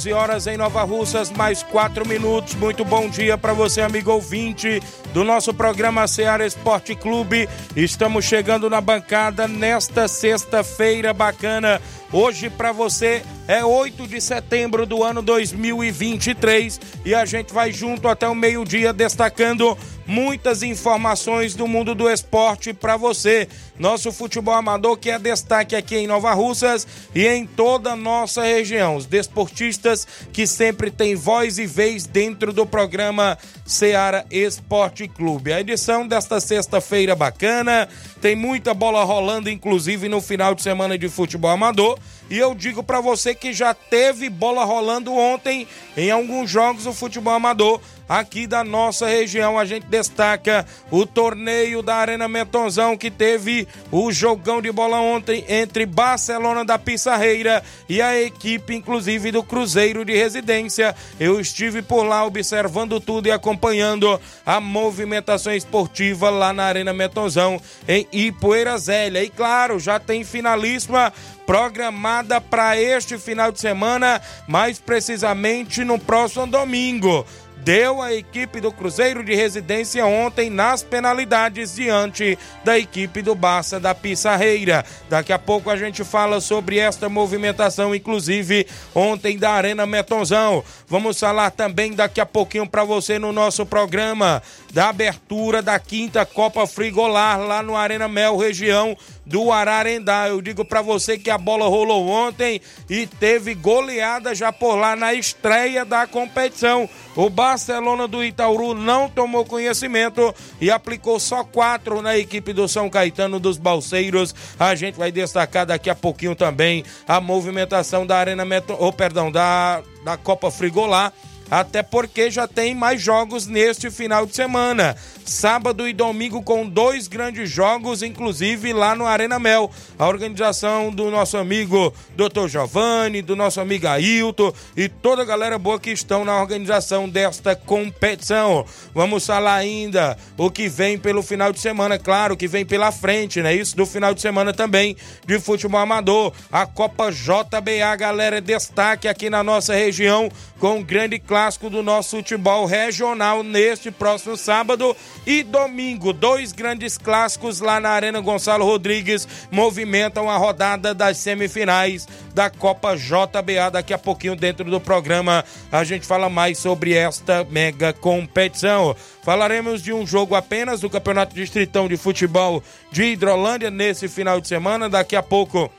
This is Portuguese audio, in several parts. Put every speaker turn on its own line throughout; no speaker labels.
11 horas em Nova Russas, mais 4 minutos. Muito bom dia para você, amigo ouvinte do nosso programa Seara Esporte Clube. Estamos chegando na bancada nesta sexta-feira bacana. Hoje para você é 8 de setembro do ano 2023 e a gente vai junto até o meio-dia destacando muitas informações do mundo do esporte para você. Nosso futebol amador que é destaque aqui em Nova Russas e em toda a nossa região. Os desportistas que sempre têm voz e vez dentro do programa Seara Esporte Clube. A edição desta sexta-feira bacana, tem muita bola rolando, inclusive no final de semana de futebol amador. E eu digo para você que já teve bola rolando ontem em alguns jogos do futebol amador aqui da nossa região. A gente destaca o torneio da Arena Metonzão que teve o jogão de bola ontem entre Barcelona da Pissarreira e a equipe, inclusive, do Cruzeiro de Residência. Eu estive por lá observando tudo e acompanhando a movimentação esportiva lá na Arena Metonzão em Ipueira Zélia. E claro, já tem finalíssima programada para este final de semana, mais precisamente no próximo domingo deu a equipe do Cruzeiro de Residência ontem nas penalidades diante da equipe do Barça da Pissarreira. Daqui a pouco a gente fala sobre esta movimentação, inclusive ontem da Arena Metonzão. Vamos falar também daqui a pouquinho para você no nosso programa da abertura da quinta Copa Frigolar lá no Arena Mel, região do Ararendá. Eu digo para você que a bola rolou ontem e teve goleada já por lá na estreia da competição. O Barcelona do Itauru não tomou conhecimento e aplicou só quatro na equipe do São Caetano dos Balseiros. A gente vai destacar daqui a pouquinho também a movimentação da Arena Metro, oh, perdão, da, da Copa Frigolar até porque já tem mais jogos neste final de semana. Sábado e domingo com dois grandes jogos, inclusive lá no Arena Mel. A organização do nosso amigo Dr. Giovanni, do nosso amigo Ailton e toda a galera boa que estão na organização desta competição. Vamos falar ainda o que vem pelo final de semana, claro, que vem pela frente, né? Isso do final de semana também de futebol amador. A Copa JBA, galera, destaque aqui na nossa região com grande clássico do nosso futebol regional neste próximo sábado e domingo. Dois grandes clássicos lá na Arena Gonçalo Rodrigues movimentam a rodada das semifinais da Copa JBA. Daqui a pouquinho, dentro do programa, a gente fala mais sobre esta mega competição. Falaremos de um jogo apenas do Campeonato Distritão de Futebol de Hidrolândia nesse final de semana. Daqui a pouco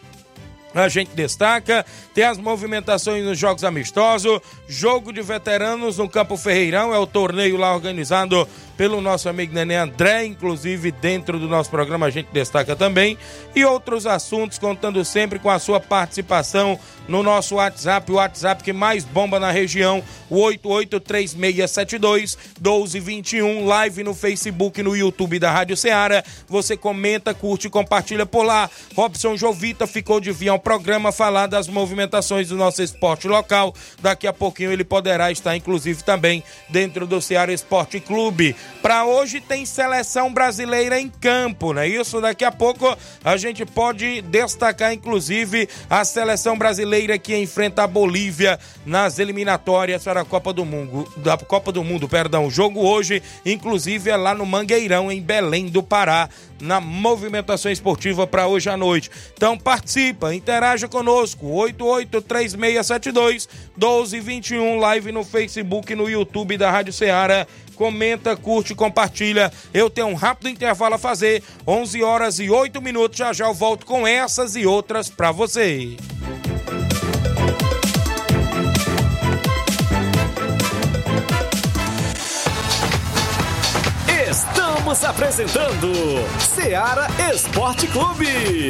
a gente destaca, tem as movimentações nos jogos amistosos, jogo de veteranos no Campo Ferreirão, é o torneio lá organizado pelo nosso amigo Nenê André, inclusive dentro do nosso programa a gente destaca também, e outros assuntos contando sempre com a sua participação no nosso WhatsApp, o WhatsApp que mais bomba na região, o 883672 1221, live no Facebook no YouTube da Rádio Ceará. Você comenta, curte e compartilha por lá. Robson Jovita ficou de vir ao programa falar das movimentações do nosso esporte local. Daqui a pouquinho ele poderá estar, inclusive, também dentro do Ceará Esporte Clube. Para hoje tem seleção brasileira em campo, né? Isso daqui a pouco a gente pode destacar inclusive a seleção brasileira que enfrenta a Bolívia nas eliminatórias para a Copa do Mundo, da Copa do Mundo, perdão. O jogo hoje inclusive é lá no Mangueirão em Belém do Pará na movimentação esportiva para hoje à noite. Então participa, interaja conosco, 883672 1221, live no Facebook e no YouTube da Rádio Ceará. Comenta, curte, compartilha. Eu tenho um rápido intervalo a fazer, 11 horas e 8 minutos. Já já eu volto com essas e outras para você.
Estamos apresentando Seara Esporte Clube.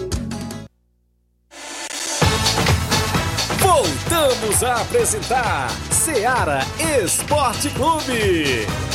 A apresentar Seara Esporte Clube.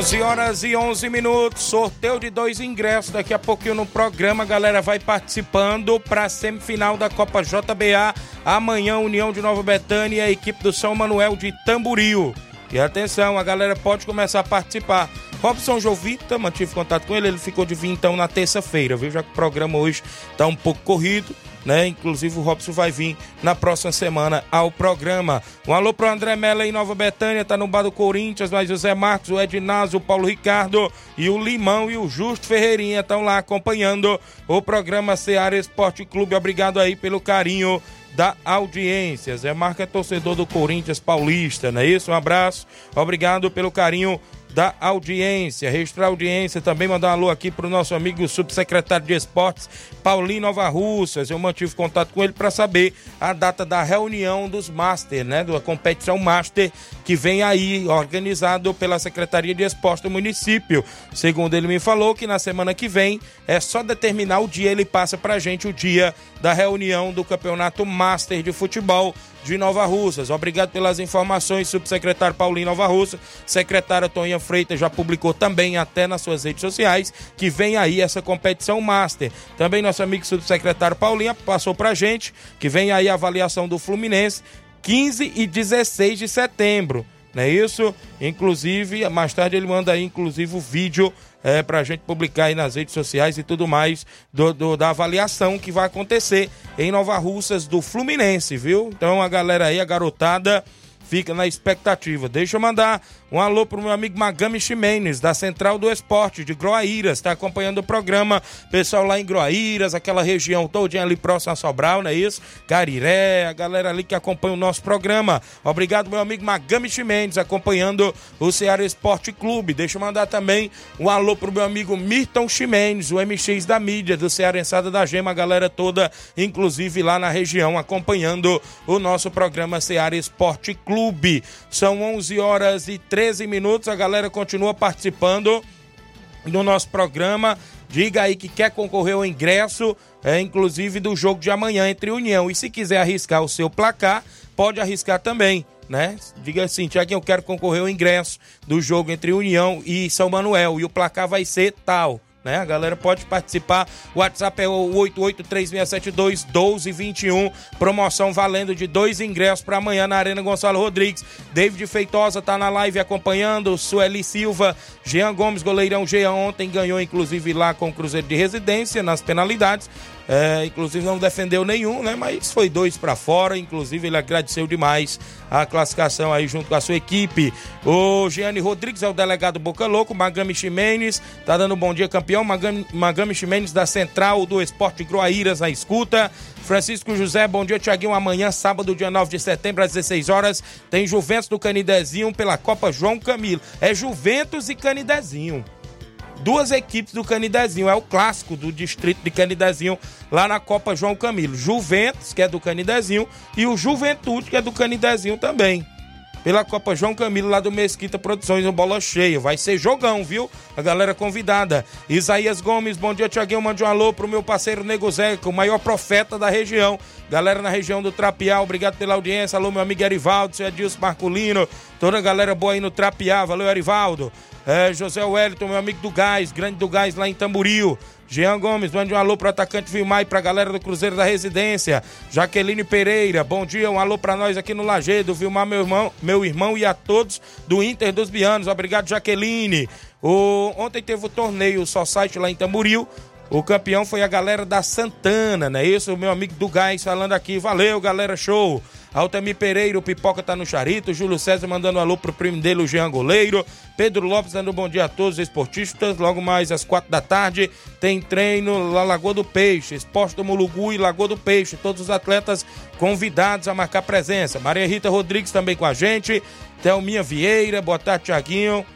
Onze horas e 11 minutos, sorteio de dois ingressos. Daqui a pouquinho no programa, galera vai participando para a semifinal da Copa JBA. Amanhã, União de Nova Betânia e a equipe do São Manuel de Tamboril. E atenção, a galera pode começar a participar. Robson Jovita, mantive contato com ele, ele ficou de vir então na terça-feira, viu? Já que o programa hoje está um pouco corrido, né? Inclusive o Robson vai vir na próxima semana ao programa. Um alô pro André Mela em Nova Betânia, tá no bar do Corinthians, mas o Zé Marcos, o Ednazio, o Paulo Ricardo e o Limão e o Justo Ferreirinha estão lá acompanhando o programa Seara Esporte Clube. Obrigado aí pelo carinho da audiência. Zé Marco é torcedor do Corinthians Paulista, não é isso? Um abraço, obrigado pelo carinho da audiência. Registrar a audiência, também mandar um alô aqui para o nosso amigo subsecretário de Esportes, Paulinho Nova Russas. Eu mantive contato com ele para saber a data da reunião dos Master, né? Da competição Master que vem aí, organizado pela Secretaria de Esportes do município. Segundo ele me falou, que na semana que vem é só determinar o dia, ele passa pra gente o dia da reunião do Campeonato Master de Futebol de Nova Russas. Obrigado pelas informações, subsecretário Paulinho Nova Russa. Secretária Toninha Freitas já publicou também até nas suas redes sociais que vem aí essa competição Master. Também nosso amigo subsecretário Paulinho passou pra gente que vem aí a avaliação do Fluminense 15 e 16 de setembro. Não é isso? Inclusive, mais tarde ele manda aí, inclusive, o vídeo é, para a gente publicar aí nas redes sociais e tudo mais do, do, da avaliação que vai acontecer em Nova Russas do Fluminense, viu? Então a galera aí, a garotada, fica na expectativa. Deixa eu mandar Um alô pro meu amigo Magami Ximenes, da Central do Esporte, de Groaíras, está acompanhando o programa. Pessoal lá em Groaíras, aquela região todinha ali próximo a Sobral, não é isso? Cariré, a galera ali que acompanha o nosso programa. Obrigado, meu amigo Magami Ximenes, acompanhando o Ceará Esporte Clube. Deixa eu mandar também um alô pro meu amigo Mirton Ximenes, o MX da mídia, do Cearençada da Gema, a galera toda, inclusive lá na região, acompanhando o nosso programa Ceará Esporte Clube. São 11 horas e 13 13 minutos. A galera continua participando do nosso programa. Diga aí que quer concorrer ao ingresso, é, inclusive do jogo de amanhã entre União. E se quiser arriscar o seu placar, pode arriscar também. Né? Diga assim, Tiaguinho, eu quero concorrer ao ingresso do jogo entre União e São Manuel. E o placar vai ser tal né? A galera pode participar. O WhatsApp é o 8836721221. Promoção valendo de dois ingressos para amanhã na Arena Gonçalo Rodrigues. David Feitosa tá na live acompanhando. Sueli Silva, Jean Gomes, goleirão Jean ontem ganhou inclusive lá com o Cruzeiro de Residência nas penalidades. É, inclusive não defendeu nenhum, né? Mas foi dois para fora. Inclusive ele agradeceu demais a classificação aí junto com a sua equipe. O Gianni Rodrigues é o delegado Boca Louco. Magami Ximenes tá dando um bom dia, campeão. Magami, Ximenes da Central do Esporte Groaíras na escuta. Francisco José, bom dia, Tiaguinho. Amanhã, sábado, dia 9 de setembro, às 16 horas, tem Juventus do Canidezinho pela Copa João Camilo. É Juventus e Canidezinho duas equipes do Canidezinho. É o clássico do distrito de Canidezinho, lá na Copa João Camilo. Juventus, que é do Canidezinho, e o Juventude, que é do Canidezinho também. Pela Copa João Camilo, lá do Mesquita Produções, no Bola Cheia. Vai ser jogão, viu? A galera convidada. Isaías Gomes, bom dia, Tiaguinho. Mande um alô pro meu parceiro Nego Zeca, o maior profeta da região. Galera na região do Trapiá, obrigado pela audiência. Alô, meu amigo Erivaldo, seu Edilson Marculino. Toda a galera boa aí no Trapiá. Valeu, Erivaldo. É, José Wellington, meu amigo do Gás, grande do Gás lá em Tamburil. Jean Gomes, mande um alô pro atacante Vilmar e pra galera do Cruzeiro da Residência. Jaqueline Pereira, bom dia, um alô pra nós aqui no Lagedo, Vilmar, meu irmão, meu irmão e a todos do Inter dos Bianos. Obrigado, Jaqueline. O, ontem teve o torneio Só Site lá em Tamburil. O campeão foi a galera da Santana, né? Isso, o meu amigo do Gás falando aqui. Valeu, galera, show. Altamir Pereira, o Pipoca tá no Charito. Júlio César mandando um alô pro primo dele, o Jean Goleiro. Pedro Lopes dando um bom dia a todos os esportistas. Logo mais às quatro da tarde tem treino lá Lagoa do Peixe, Esporte do Mulugu e Lagoa do Peixe. Todos os atletas convidados a marcar presença. Maria Rita Rodrigues também com a gente. Thelminha Vieira, boa tarde, Tiaguinho.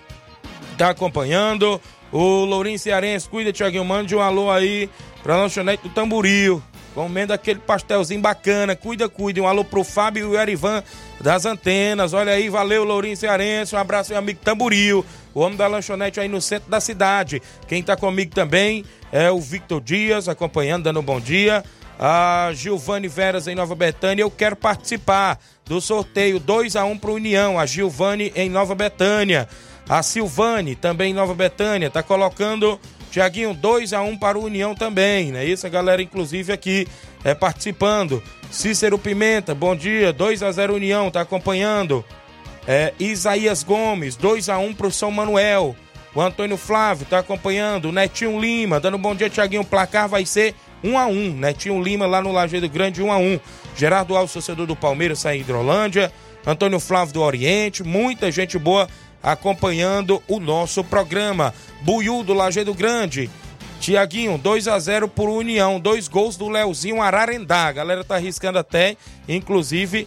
Tá acompanhando. O Lourinho Cearense, cuida, Tiaguinho, mande um alô aí pra lanchonete do Tamboril. Comendo aquele pastelzinho bacana, cuida, cuida. Um alô pro Fábio e o Erivan das antenas. Olha aí, valeu, Lourinho Cearense. Um abraço, meu amigo Tamboril, o homem da lanchonete aí no centro da cidade. Quem tá comigo também é o Victor Dias, acompanhando, dando um bom dia. A Gilvane Veras em Nova Betânia. Eu quero participar do sorteio 2 a 1 pro União. A Gilvane em Nova Betânia. A Silvane, também em Nova Betânia, tá colocando, Tiaguinho, 2 a 1 para o União também, né? Isso, a galera, inclusive, aqui é, participando. Cícero Pimenta, bom dia, 2 a 0 União, tá acompanhando. É, Isaías Gomes, 2 a 1 para o São Manuel. O Antônio Flávio tá acompanhando. O Netinho Lima, dando um bom dia, Tiaguinho. O placar vai ser 1 a 1 Netinho Lima lá no Lajeado Grande, 1 a 1 Gerardo Alves, torcedor do Palmeiras, sai em Hidrolândia. Antônio Flávio do Oriente, muita gente boa acompanhando o nosso programa. Buiú do Lajeado Grande. Tiaguinho, 2 a 0 por União, dois gols do Leozinho Ararendá. A galera tá arriscando até, inclusive,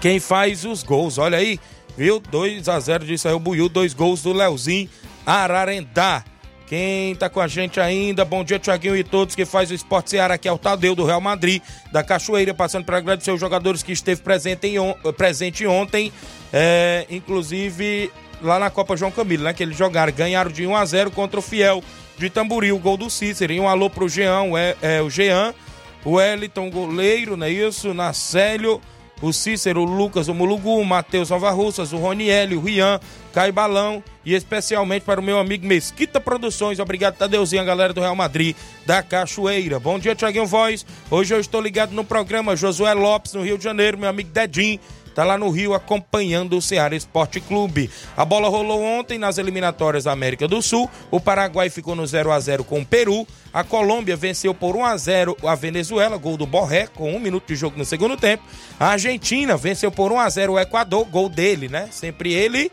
quem faz os gols. Olha aí, viu? 2 a 0 disse aí o Buiú, dois gols do Leozinho Ararendá. Quem tá com a gente ainda, bom dia, Tiaguinho e todos que faz o Esporte Seara, aqui é o Tadeu do Real Madrid, da Cachoeira, passando para agradecer os jogadores que esteve presente, em, presente ontem, é, inclusive lá na Copa João Camilo, né? Que eles jogaram, ganharam de 1 a 0 contra o Fiel de Tamboril, gol do Cícero. E um alô pro Jean, é, é, o Jean, o Wellington, goleiro, não é isso? Nacélio, o Cícero, o Lucas, o Mulugu, o Matheus Nova Russas, o Roniel, o Rian, Caio Balão e especialmente para o meu amigo Mesquita Produções. Obrigado, Tadeuzinho, a galera do Real Madrid da Cachoeira. Bom dia, Tiaguinho Voz. Hoje eu estou ligado no programa Josué Lopes, no Rio de Janeiro, meu amigo Dedim Tá lá no Rio acompanhando o Ceará Esporte Clube. A bola rolou ontem nas eliminatórias da América do Sul. O Paraguai ficou no 0 a 0 com o Peru. A Colômbia venceu por 1 a 0 a Venezuela, gol do Borré, com um minuto de jogo no segundo tempo. A Argentina venceu por 1 a 0 o Equador, gol dele, né? Sempre ele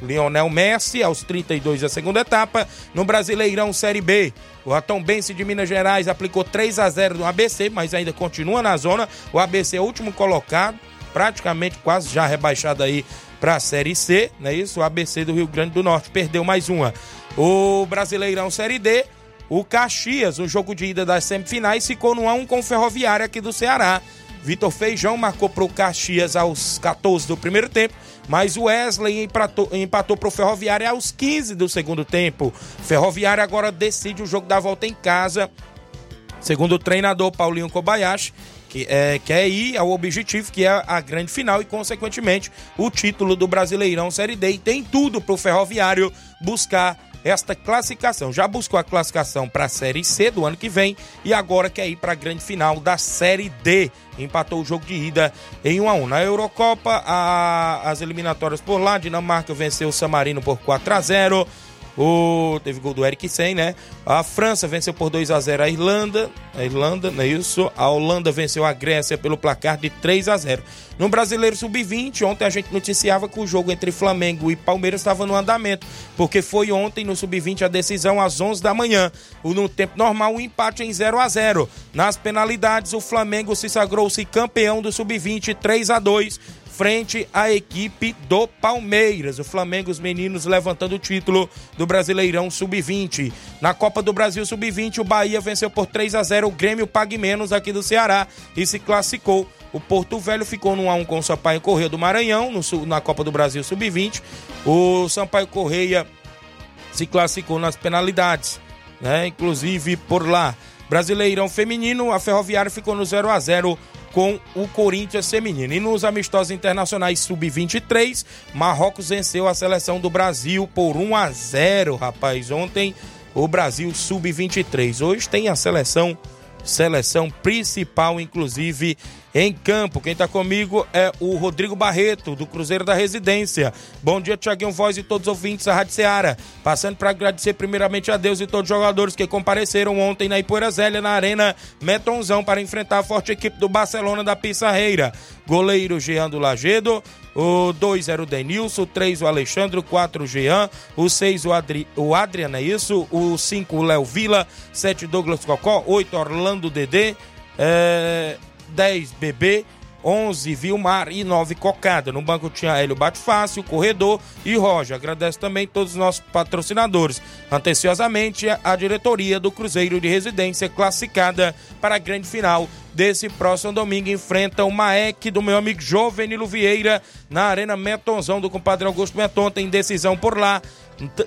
Lionel Messi, aos 32 da segunda etapa. No Brasileirão Série B, o Atombense de Minas Gerais aplicou 3 a 0 no ABC, mas ainda continua na zona. O ABC é o último colocado, praticamente quase já rebaixado aí para a Série C, não é isso? O ABC do Rio Grande do Norte perdeu mais uma. O Brasileirão Série D, o Caxias, o jogo de ida das semifinais, ficou no 1 com o Ferroviário aqui do Ceará. Vitor Feijão marcou para o Caxias aos 14 do primeiro tempo, mas o Wesley empatou, empatou para o Ferroviário aos 15 do segundo tempo. Ferroviário agora decide o jogo da volta em casa. Segundo o treinador Paulinho Kobayashi, que é, quer ir ao objetivo, que é a grande final e, consequentemente, o título do Brasileirão Série D. E tem tudo para o Ferroviário buscar esta classificação. Já buscou a classificação para a Série C do ano que vem e agora quer ir para a grande final da Série D. Empatou o jogo de ida em 1 a 1 Na Eurocopa, a, as eliminatórias por lá, Dinamarca venceu o Samarino por 4 a 0. O, teve gol do Eric Sen, né? A França venceu por 2 a 0 a Irlanda. A Irlanda, não é isso? A Holanda venceu a Grécia pelo placar de 3 a 0. No Brasileiro Sub-20, ontem a gente noticiava que o jogo entre Flamengo e Palmeiras estava no andamento, porque foi ontem no Sub-20 a decisão às 11 da manhã. No tempo normal, o um empate em 0 a 0. Nas penalidades, o Flamengo se sagrou-se campeão do Sub-20 3 a 2 frente à equipe do Palmeiras. O Flamengo, os meninos levantando o título do Brasileirão Sub-20. Na Copa do Brasil Sub-20, o Bahia venceu por 3 a 0 o Grêmio Pague Menos aqui do Ceará e se classificou. O Porto Velho ficou no 1x1 com o Sampaio Correia do Maranhão, no, na Copa do Brasil Sub-20. O Sampaio Correia se classificou nas penalidades, né? Inclusive por lá. Brasileirão Feminino, a Ferroviária ficou no 0 a 0 com o Corinthians feminino. E nos amistosos internacionais sub-23, Marrocos venceu a seleção do Brasil por 1 a 0, rapaz. Ontem o Brasil sub-23. Hoje tem a seleção seleção principal, inclusive em campo. Quem está comigo é o Rodrigo Barreto, do Cruzeiro da Residência. Bom dia, Tiaguinho Voz e todos os ouvintes da Rádio Ceará. Passando para agradecer primeiramente a Deus e todos os jogadores que compareceram ontem na Ipoeira na Arena Metonzão, para enfrentar a forte equipe do Barcelona da Pissarreira. Goleiro Jean do Lagedo, o 2 era o Denilson, o 3 o Alexandre, o 4 o Jean, o 6 o, Adri, o Adriano, é isso? O 5 o Léo Vila, 7 Douglas Cocó, 8 Orlando Dedê, é, 10 Bebê, 11 Vilmar e 9 Cocada. No banco tinha Hélio Batfácil, Corredor e Roger. Agradeço também todos os nossos patrocinadores. Anteciosamente, a diretoria do Cruzeiro de Residência classificada para a grande final desse próximo domingo enfrenta o Maek do meu amigo Jovenilo Vieira na Arena Metonzão do compadre Augusto Meton. Tem decisão por lá.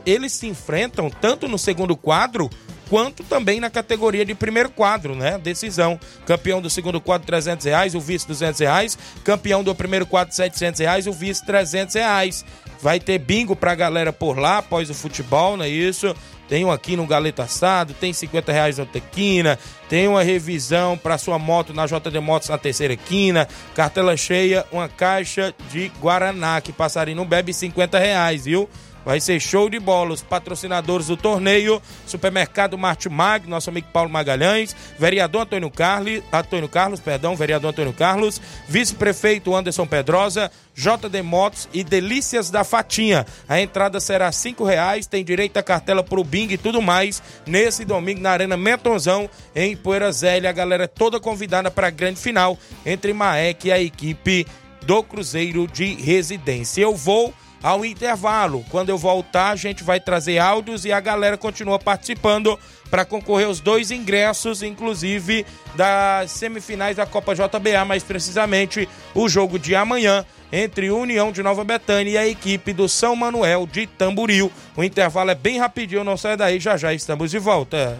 Eles se enfrentam tanto no segundo quadro quanto também na categoria de primeiro quadro, né? Decisão. Campeão do segundo quadro, 300 reais, o vice, 200 reais. Campeão do primeiro quadro, 700 reais, o vice, 300 reais. Vai ter bingo pra galera por lá, após o futebol, não é isso? Tem um aqui no Galeta Assado, tem 50 reais na Tequina, tem uma revisão para sua moto na JD Motos na terceira quina, cartela cheia, uma caixa de Guaraná, que passarinho não bebe 50 reais, viu? Vai ser show de bola. Os patrocinadores do torneio: Supermercado Martimag, nosso amigo Paulo Magalhães, vereador Antônio Carlos, Antônio Carlos, perdão, vereador Antônio Carlos, vice-prefeito Anderson Pedrosa, JD Motos e Delícias da Fatinha. A entrada será cinco reais, tem direito a cartela pro Bing e tudo mais nesse domingo na Arena Metonzão em Poeira Zélia. A galera é toda convidada para a grande final entre Maek e a equipe do Cruzeiro de Residência. Eu vou ao intervalo. Quando eu voltar, a gente vai trazer áudios e a galera continua participando para concorrer aos dois ingressos, inclusive das semifinais da Copa JBA, mais precisamente o jogo de amanhã entre União de Nova Betânia e a equipe do São Manuel de Tamboril. O intervalo é bem rapidinho, não sai daí, já já estamos de volta.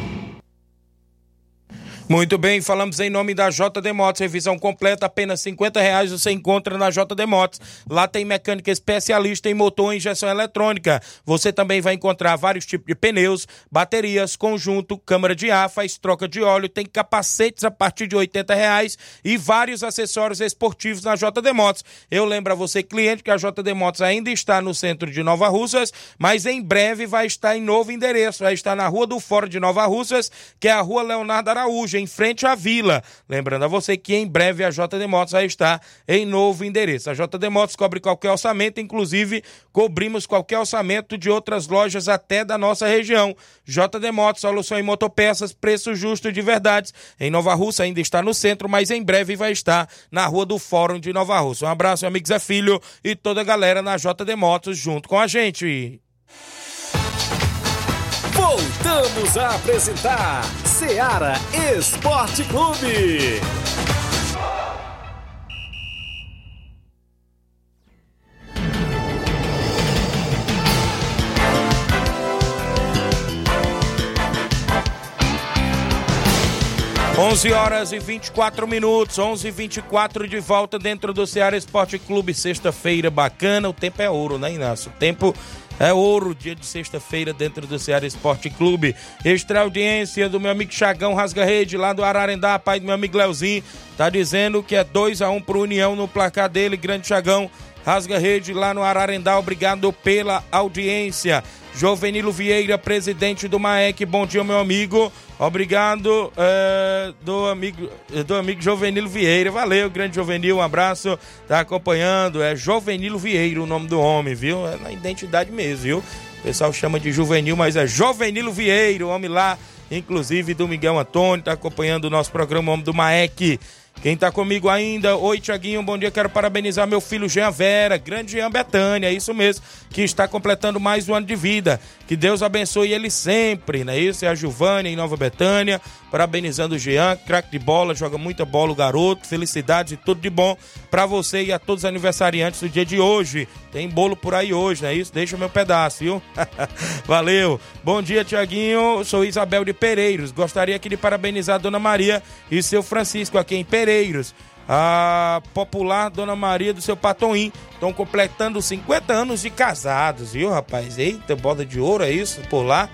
Muito bem, falamos em nome da JD Motos, revisão completa, apenas 50 reais você encontra na JD Motos. Lá tem mecânica especialista em motor e injeção eletrônica. Você também vai encontrar vários tipos de pneus, baterias, conjunto, câmara de ar, faz troca de óleo, tem capacetes a partir de 80 reais e vários acessórios esportivos na JD Motos. Eu lembro a você, cliente, que a JD Motos ainda está no centro de Nova Russas, mas em breve vai estar em novo endereço, vai estar na Rua do Fórum de Nova Russas, que é a Rua Leonardo Araújo, em frente à vila. Lembrando a você que em breve a JD Motos vai estar em novo endereço. A JD Motos cobre qualquer orçamento, inclusive cobrimos qualquer orçamento de outras lojas até da nossa região. JD Motos, solução em motopeças, preço justo de verdade. Em Nova Russa ainda está no centro, mas em breve vai estar na rua do Fórum de Nova Russa. Um abraço, meu amigo Filho e toda a galera na JD Motos junto com a gente.
Voltamos a apresentar Seara Esporte Clube.
Onze horas e 24 minutos, 11 e 24 de volta dentro do Ceará Esporte Clube. Sexta-feira bacana, o tempo é ouro, né, Inácio? O tempo é ouro, dia de sexta-feira, dentro do Ceará Esporte Clube. Extra audiência do meu amigo Chagão Rasga Rede, lá do Ararendá, pai do meu amigo Leozinho. Tá dizendo que é 2 a 1 um pro União no placar dele, grande Chagão. Rasga Rede lá no Ararendá, obrigado pela audiência. Jovenilo Vieira, presidente do MAEC, bom dia, meu amigo. Obrigado é, do amigo do amigo Jovenilo Vieira. Valeu, grande Jovenil, um abraço. Tá acompanhando. É Jovenilo Vieira o nome do homem, viu? É na identidade mesmo, viu? O pessoal chama de Juvenil, mas é Jovenilo Vieira, o homem lá, inclusive do Miguel Antônio, tá acompanhando o nosso programa, o homem do MAEC. Quem tá comigo ainda? Oi, Tiaguinho, bom dia. Quero parabenizar meu filho Jean Vera, grande Jean Betânia, é isso mesmo, que está completando mais um ano de vida. Que Deus abençoe ele sempre, não é isso? É a Giovânia em Nova Betânia, parabenizando o Jean, craque de bola, joga muita bola o garoto. Felicidades e tudo de bom para você e a todos os aniversariantes do dia de hoje. Tem bolo por aí hoje, não é isso? Deixa o meu pedaço, viu? Valeu. Bom dia, Tiaguinho. Sou Isabel de Pereiros. Gostaria aqui de parabenizar a Dona Maria e seu Francisco aqui em Pereiros. A popular Dona Maria do seu Patoim. Estão completando 50 anos de casados, viu, rapaz? Eita, bola de ouro, é isso? Por lá.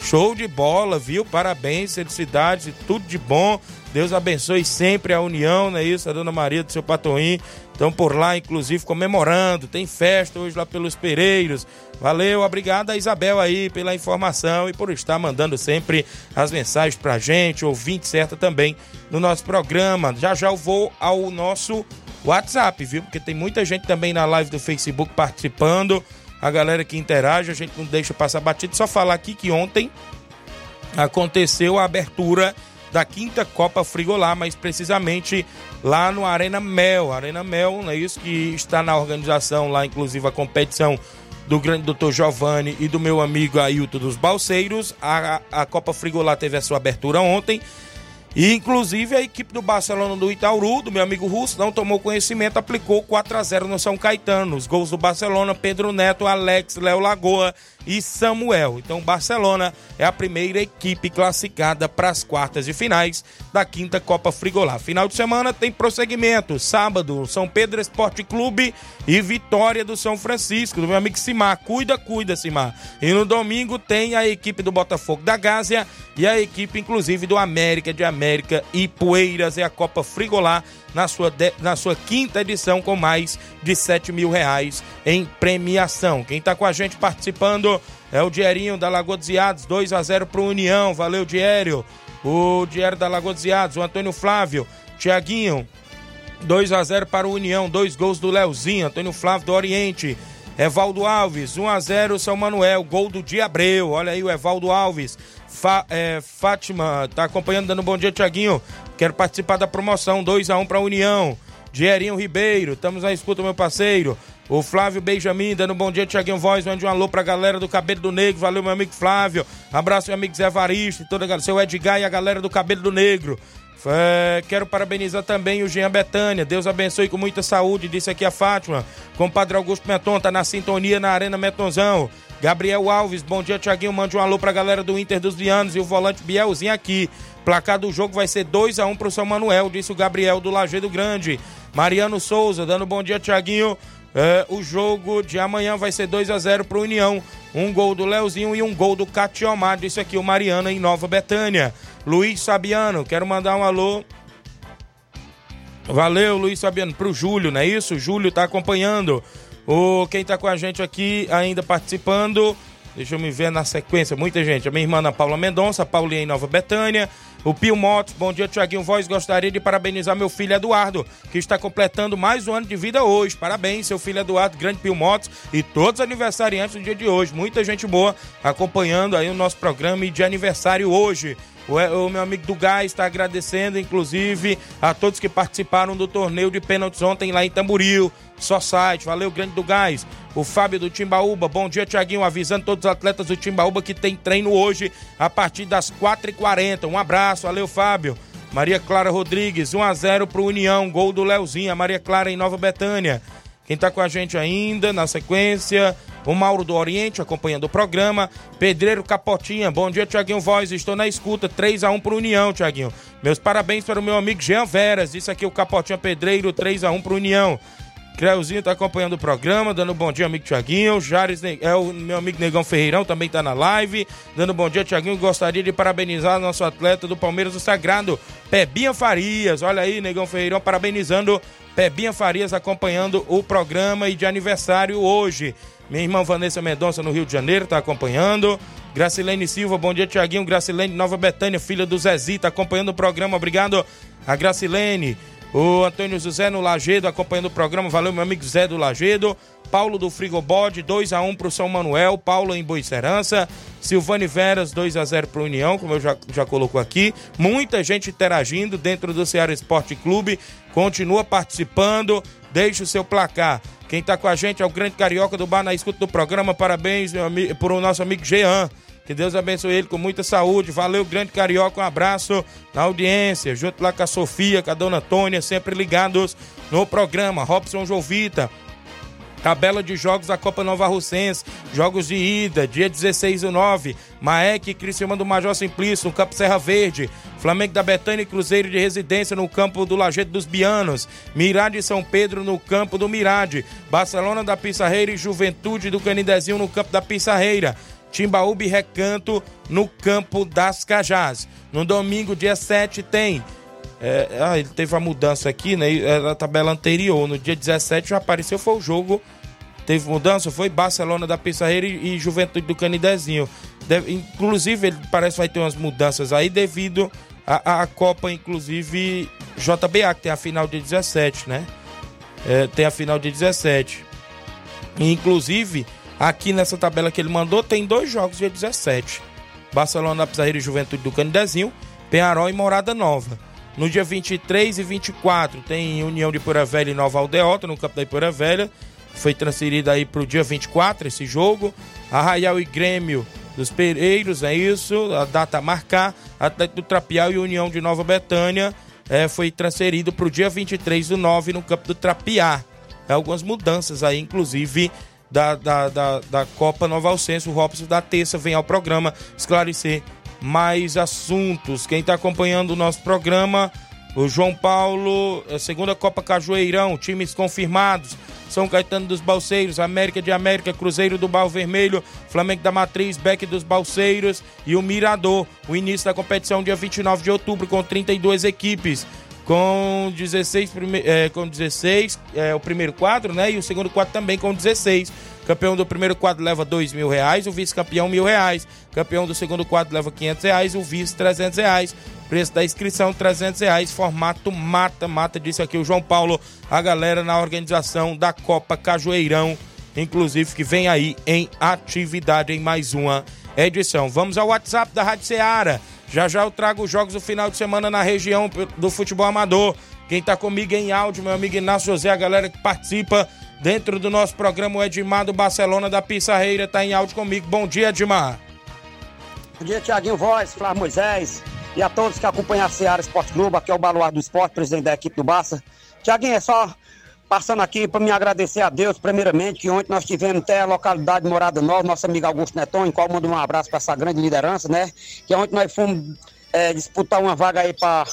Show de bola, viu? Parabéns, felicidades tudo de bom. Deus abençoe sempre a união, não é isso? A Dona Maria do seu Patoim. Estão por lá, inclusive, comemorando. Tem festa hoje lá pelos Pereiros. Valeu, obrigado a Isabel aí pela informação e por estar mandando sempre as mensagens pra gente, ouvinte certa também no nosso programa. Já já eu vou ao nosso WhatsApp, viu? Porque tem muita gente também na live do Facebook participando. A galera que interage, a gente não deixa passar batido. Só falar aqui que ontem aconteceu a abertura da quinta Copa Frigolá, mais precisamente lá no Arena Mel. Arena Mel, não é isso que está na organização lá, inclusive a competição do grande doutor Giovanni e do meu amigo Ailton dos Balseiros. A, a Copa Frigolá teve a sua abertura ontem. E, inclusive, a equipe do Barcelona do Itaúru, do meu amigo Russo, não tomou conhecimento, aplicou 4 a 0 no São Caetano. Os gols do Barcelona, Pedro Neto, Alex, Léo Lagoa e Samuel. Então, Barcelona é a primeira equipe classificada para as quartas de finais da quinta Copa Frigolá. Final de semana tem prosseguimento. Sábado, São Pedro Esporte Clube e Vitória do São Francisco, do meu amigo Simar. Cuida, cuida, Simar. E no domingo tem a equipe do Botafogo da Gásia e a equipe, inclusive, do América de América e Poeiras. É a Copa Frigolá na sua, de, na sua quinta edição com mais de 7 mil reais em premiação. Quem está com a gente participando é o Dierinho da Lagoa dos Iados, 2 a 0 para o União. Valeu, Diério. O Diério da Lagoa dos Iados, o Antônio Flávio, Tiaguinho, 2 a 0 para o União, dois gols do Leozinho, Antônio Flávio do Oriente. Evaldo Alves, 1 a 0 São Manuel, gol do Diabreu. Olha aí o Evaldo Alves. Fa, é, Fátima tá acompanhando, dando um bom dia, Tiaguinho. Quero participar da promoção, 2 a 1 para União. Dierinho Ribeiro, estamos na escuta, meu parceiro. O Flávio Benjamin, dando um bom dia, Tiaguinho Voz. Mande um alô pra galera do Cabelo do Negro. Valeu, meu amigo Flávio. Abraço, meu amigo Zé Varisto e toda a galera. Seu Edgar e a galera do Cabelo do Negro. É, quero parabenizar também o Jean Betânia. Deus abençoe com muita saúde, disse aqui a Fátima. Compadre Augusto Meton, tá na sintonia na Arena Metonzão. Gabriel Alves, bom dia, Tiaguinho. Mande um alô pra galera do Inter dos Vianos e o volante Bielzinho aqui. Placar do jogo vai ser 2 a 1 pro São Manuel, disse o Gabriel do Lajeado Grande. Mariano Souza, dando bom dia, Tiaguinho. É, o jogo de amanhã vai ser 2 a 0 pro União. Um gol do Leozinho e um gol do Catiomar, disse aqui o Mariano em Nova Betânia. Luiz Sabiano, quero mandar um alô. Valeu, Luiz Sabiano, pro Júlio, não é isso? O Júlio tá acompanhando. O, quem tá com a gente aqui ainda participando, deixa eu me ver na sequência, muita gente. A minha irmã Ana Paula Mendonça, Paulinha em Nova Betânia, o Pio Motos, bom dia, Tiaguinho Voz. Gostaria de parabenizar meu filho Eduardo, que está completando mais um ano de vida hoje. Parabéns, seu filho Eduardo, grande Pio Motos e todos os aniversariantes do dia de hoje. Muita gente boa acompanhando aí o nosso programa de aniversário hoje. O, o, meu amigo do Gás está agradecendo, inclusive, a todos que participaram do torneio de pênaltis ontem lá em Tamboril. Só site, valeu, grande do Gás. O Fábio do Timbaúba, bom dia, Tiaguinho, avisando todos os atletas do Timbaúba que tem treino hoje a partir das 4h40. Um abraço, valeu, Fábio. Maria Clara Rodrigues, 1x0 pro União, gol do Leozinho, Maria Clara em Nova Betânia. Quem tá com a gente ainda na sequência, o Mauro do Oriente acompanhando o programa. Pedreiro Capotinha, bom dia, Tiaguinho Voz. Estou na escuta, 3 a 1 pro União, Tiaguinho. Meus parabéns para o meu amigo Jean Veras. Isso aqui é o Capotinha Pedreiro, 3 a 1 pro União. Creuzinho tá acompanhando o programa, dando bom dia, amigo Tiaguinho. Jares, é o meu amigo Negão Ferreirão, também tá na live. Dando bom dia, Tiaguinho. Gostaria de parabenizar nosso atleta do Palmeiras do Sagrado, Pebinha Farias. Olha aí, Negão Ferreirão, parabenizando Pebinha Farias acompanhando o programa e de aniversário hoje. Minha irmã Vanessa Mendonça, no Rio de Janeiro, tá acompanhando. Gracilene Silva, bom dia, Tiaguinho. Gracilene Nova Betânia, filha do Zezito, tá acompanhando o programa. Obrigado a Gracilene. O Antônio José no Lagedo acompanhando o programa. Valeu, meu amigo Zé do Lagedo. Paulo do Frigobode, 2 a 1 pro São Manuel. Paulo em Boicerança. Silvane Veras, 2 a 0 pro União, como eu já, já colocou aqui. Muita gente interagindo dentro do Ceará Esporte Clube. Continua participando. Deixe o seu placar. Quem tá com a gente é o grande carioca do bar na escuta do programa. Parabéns meu amigo, pro nosso amigo Jean. Que Deus abençoe ele com muita saúde. Valeu, grande carioca. Um abraço na audiência. Junto lá com a Sofia, com a dona Tônia, sempre ligados no programa. Robson Jovita. Tabela de jogos da Copa Nova Russense. Jogos de ida, dia 16 e 9. Maek e Criciúma do Major Simplício, no Campo Serra Verde. Flamengo da Betânia e Cruzeiro de Residência no campo do Lajeito dos Bianos. Mirade e São Pedro no campo do Mirade. Barcelona da Pissarreira e Juventude do Canidezinho no campo da Pissarreira. Timbaúba e Recanto no campo das Cajás. No domingo, dia 7, tem. É, ah, ele teve a mudança aqui, né? Era a tabela anterior. No dia 17 já apareceu, foi o jogo. Teve mudança, foi Barcelona da Pissarreira e, Juventude do Canidezinho. Deve, inclusive, ele parece que vai ter umas mudanças aí devido à, Copa, inclusive JBA, que tem a final de 17, né? É, tem a final de 17. E, inclusive, Aqui nessa tabela que ele mandou, tem dois jogos dia 17. Barcelona da Pizarreira e Juventude do Canidezinho, Penharol e Morada Nova. No dia 23 e 24 tem União de Pura Velha e Nova Aldeota, no campo da Pura Velha. Foi transferido aí para o dia 24 esse jogo. Arraial e Grêmio dos Pereiros, é isso. A data a marcar. Atlético do Trapial e União de Nova Betânia é, foi transferido para o dia 23 do 9 no campo do Trapiá. É, algumas mudanças aí, inclusive da, da, da, da Copa Nova Alcense. O Robson da terça vem ao programa esclarecer mais assuntos. Quem está acompanhando o nosso programa, o João Paulo, segunda Copa Cajueirão, times confirmados. São Caetano dos Balseiros, América de América, Cruzeiro do Bal Vermelho, Flamengo da Matriz, Beck dos Balseiros e o Mirador. O início da competição dia 29 de outubro com 32 equipes com 16, prime... é, com 16 é, o primeiro quadro, né? E o segundo quadro também com 16. Campeão do primeiro quadro leva dois mil reais, o vice-campeão mil reais. Campeão do segundo quadro leva 500 reais, o vice 300 reais. Preço da inscrição 300 reais, formato mata, mata, disse aqui o João Paulo, a galera na organização da Copa Cajueirão inclusive que vem aí em atividade em mais uma edição. Vamos ao WhatsApp da Rádio Ceará. Já já eu trago os jogos do final de semana na região do futebol amador. Quem está comigo em áudio, meu amigo Inácio José, a galera que participa dentro do nosso programa, o Edmar do Barcelona da Pissarreira, está em áudio comigo. Bom dia, Edmar.
Bom dia, Tiaguinho Voz, Flávio Moisés e a todos que acompanham a Seara Esporte Clube. Aqui é o Baluar do Esporte, presidente da equipe do Barça. Tiaguinho, é só passando aqui para me agradecer a Deus, primeiramente, que ontem nós tivemos até a localidade Morada Nova, nosso amigo Augusto Neton, em qual mando um abraço para essa grande liderança, né? Que ontem nós fomos é, disputar uma vaga aí para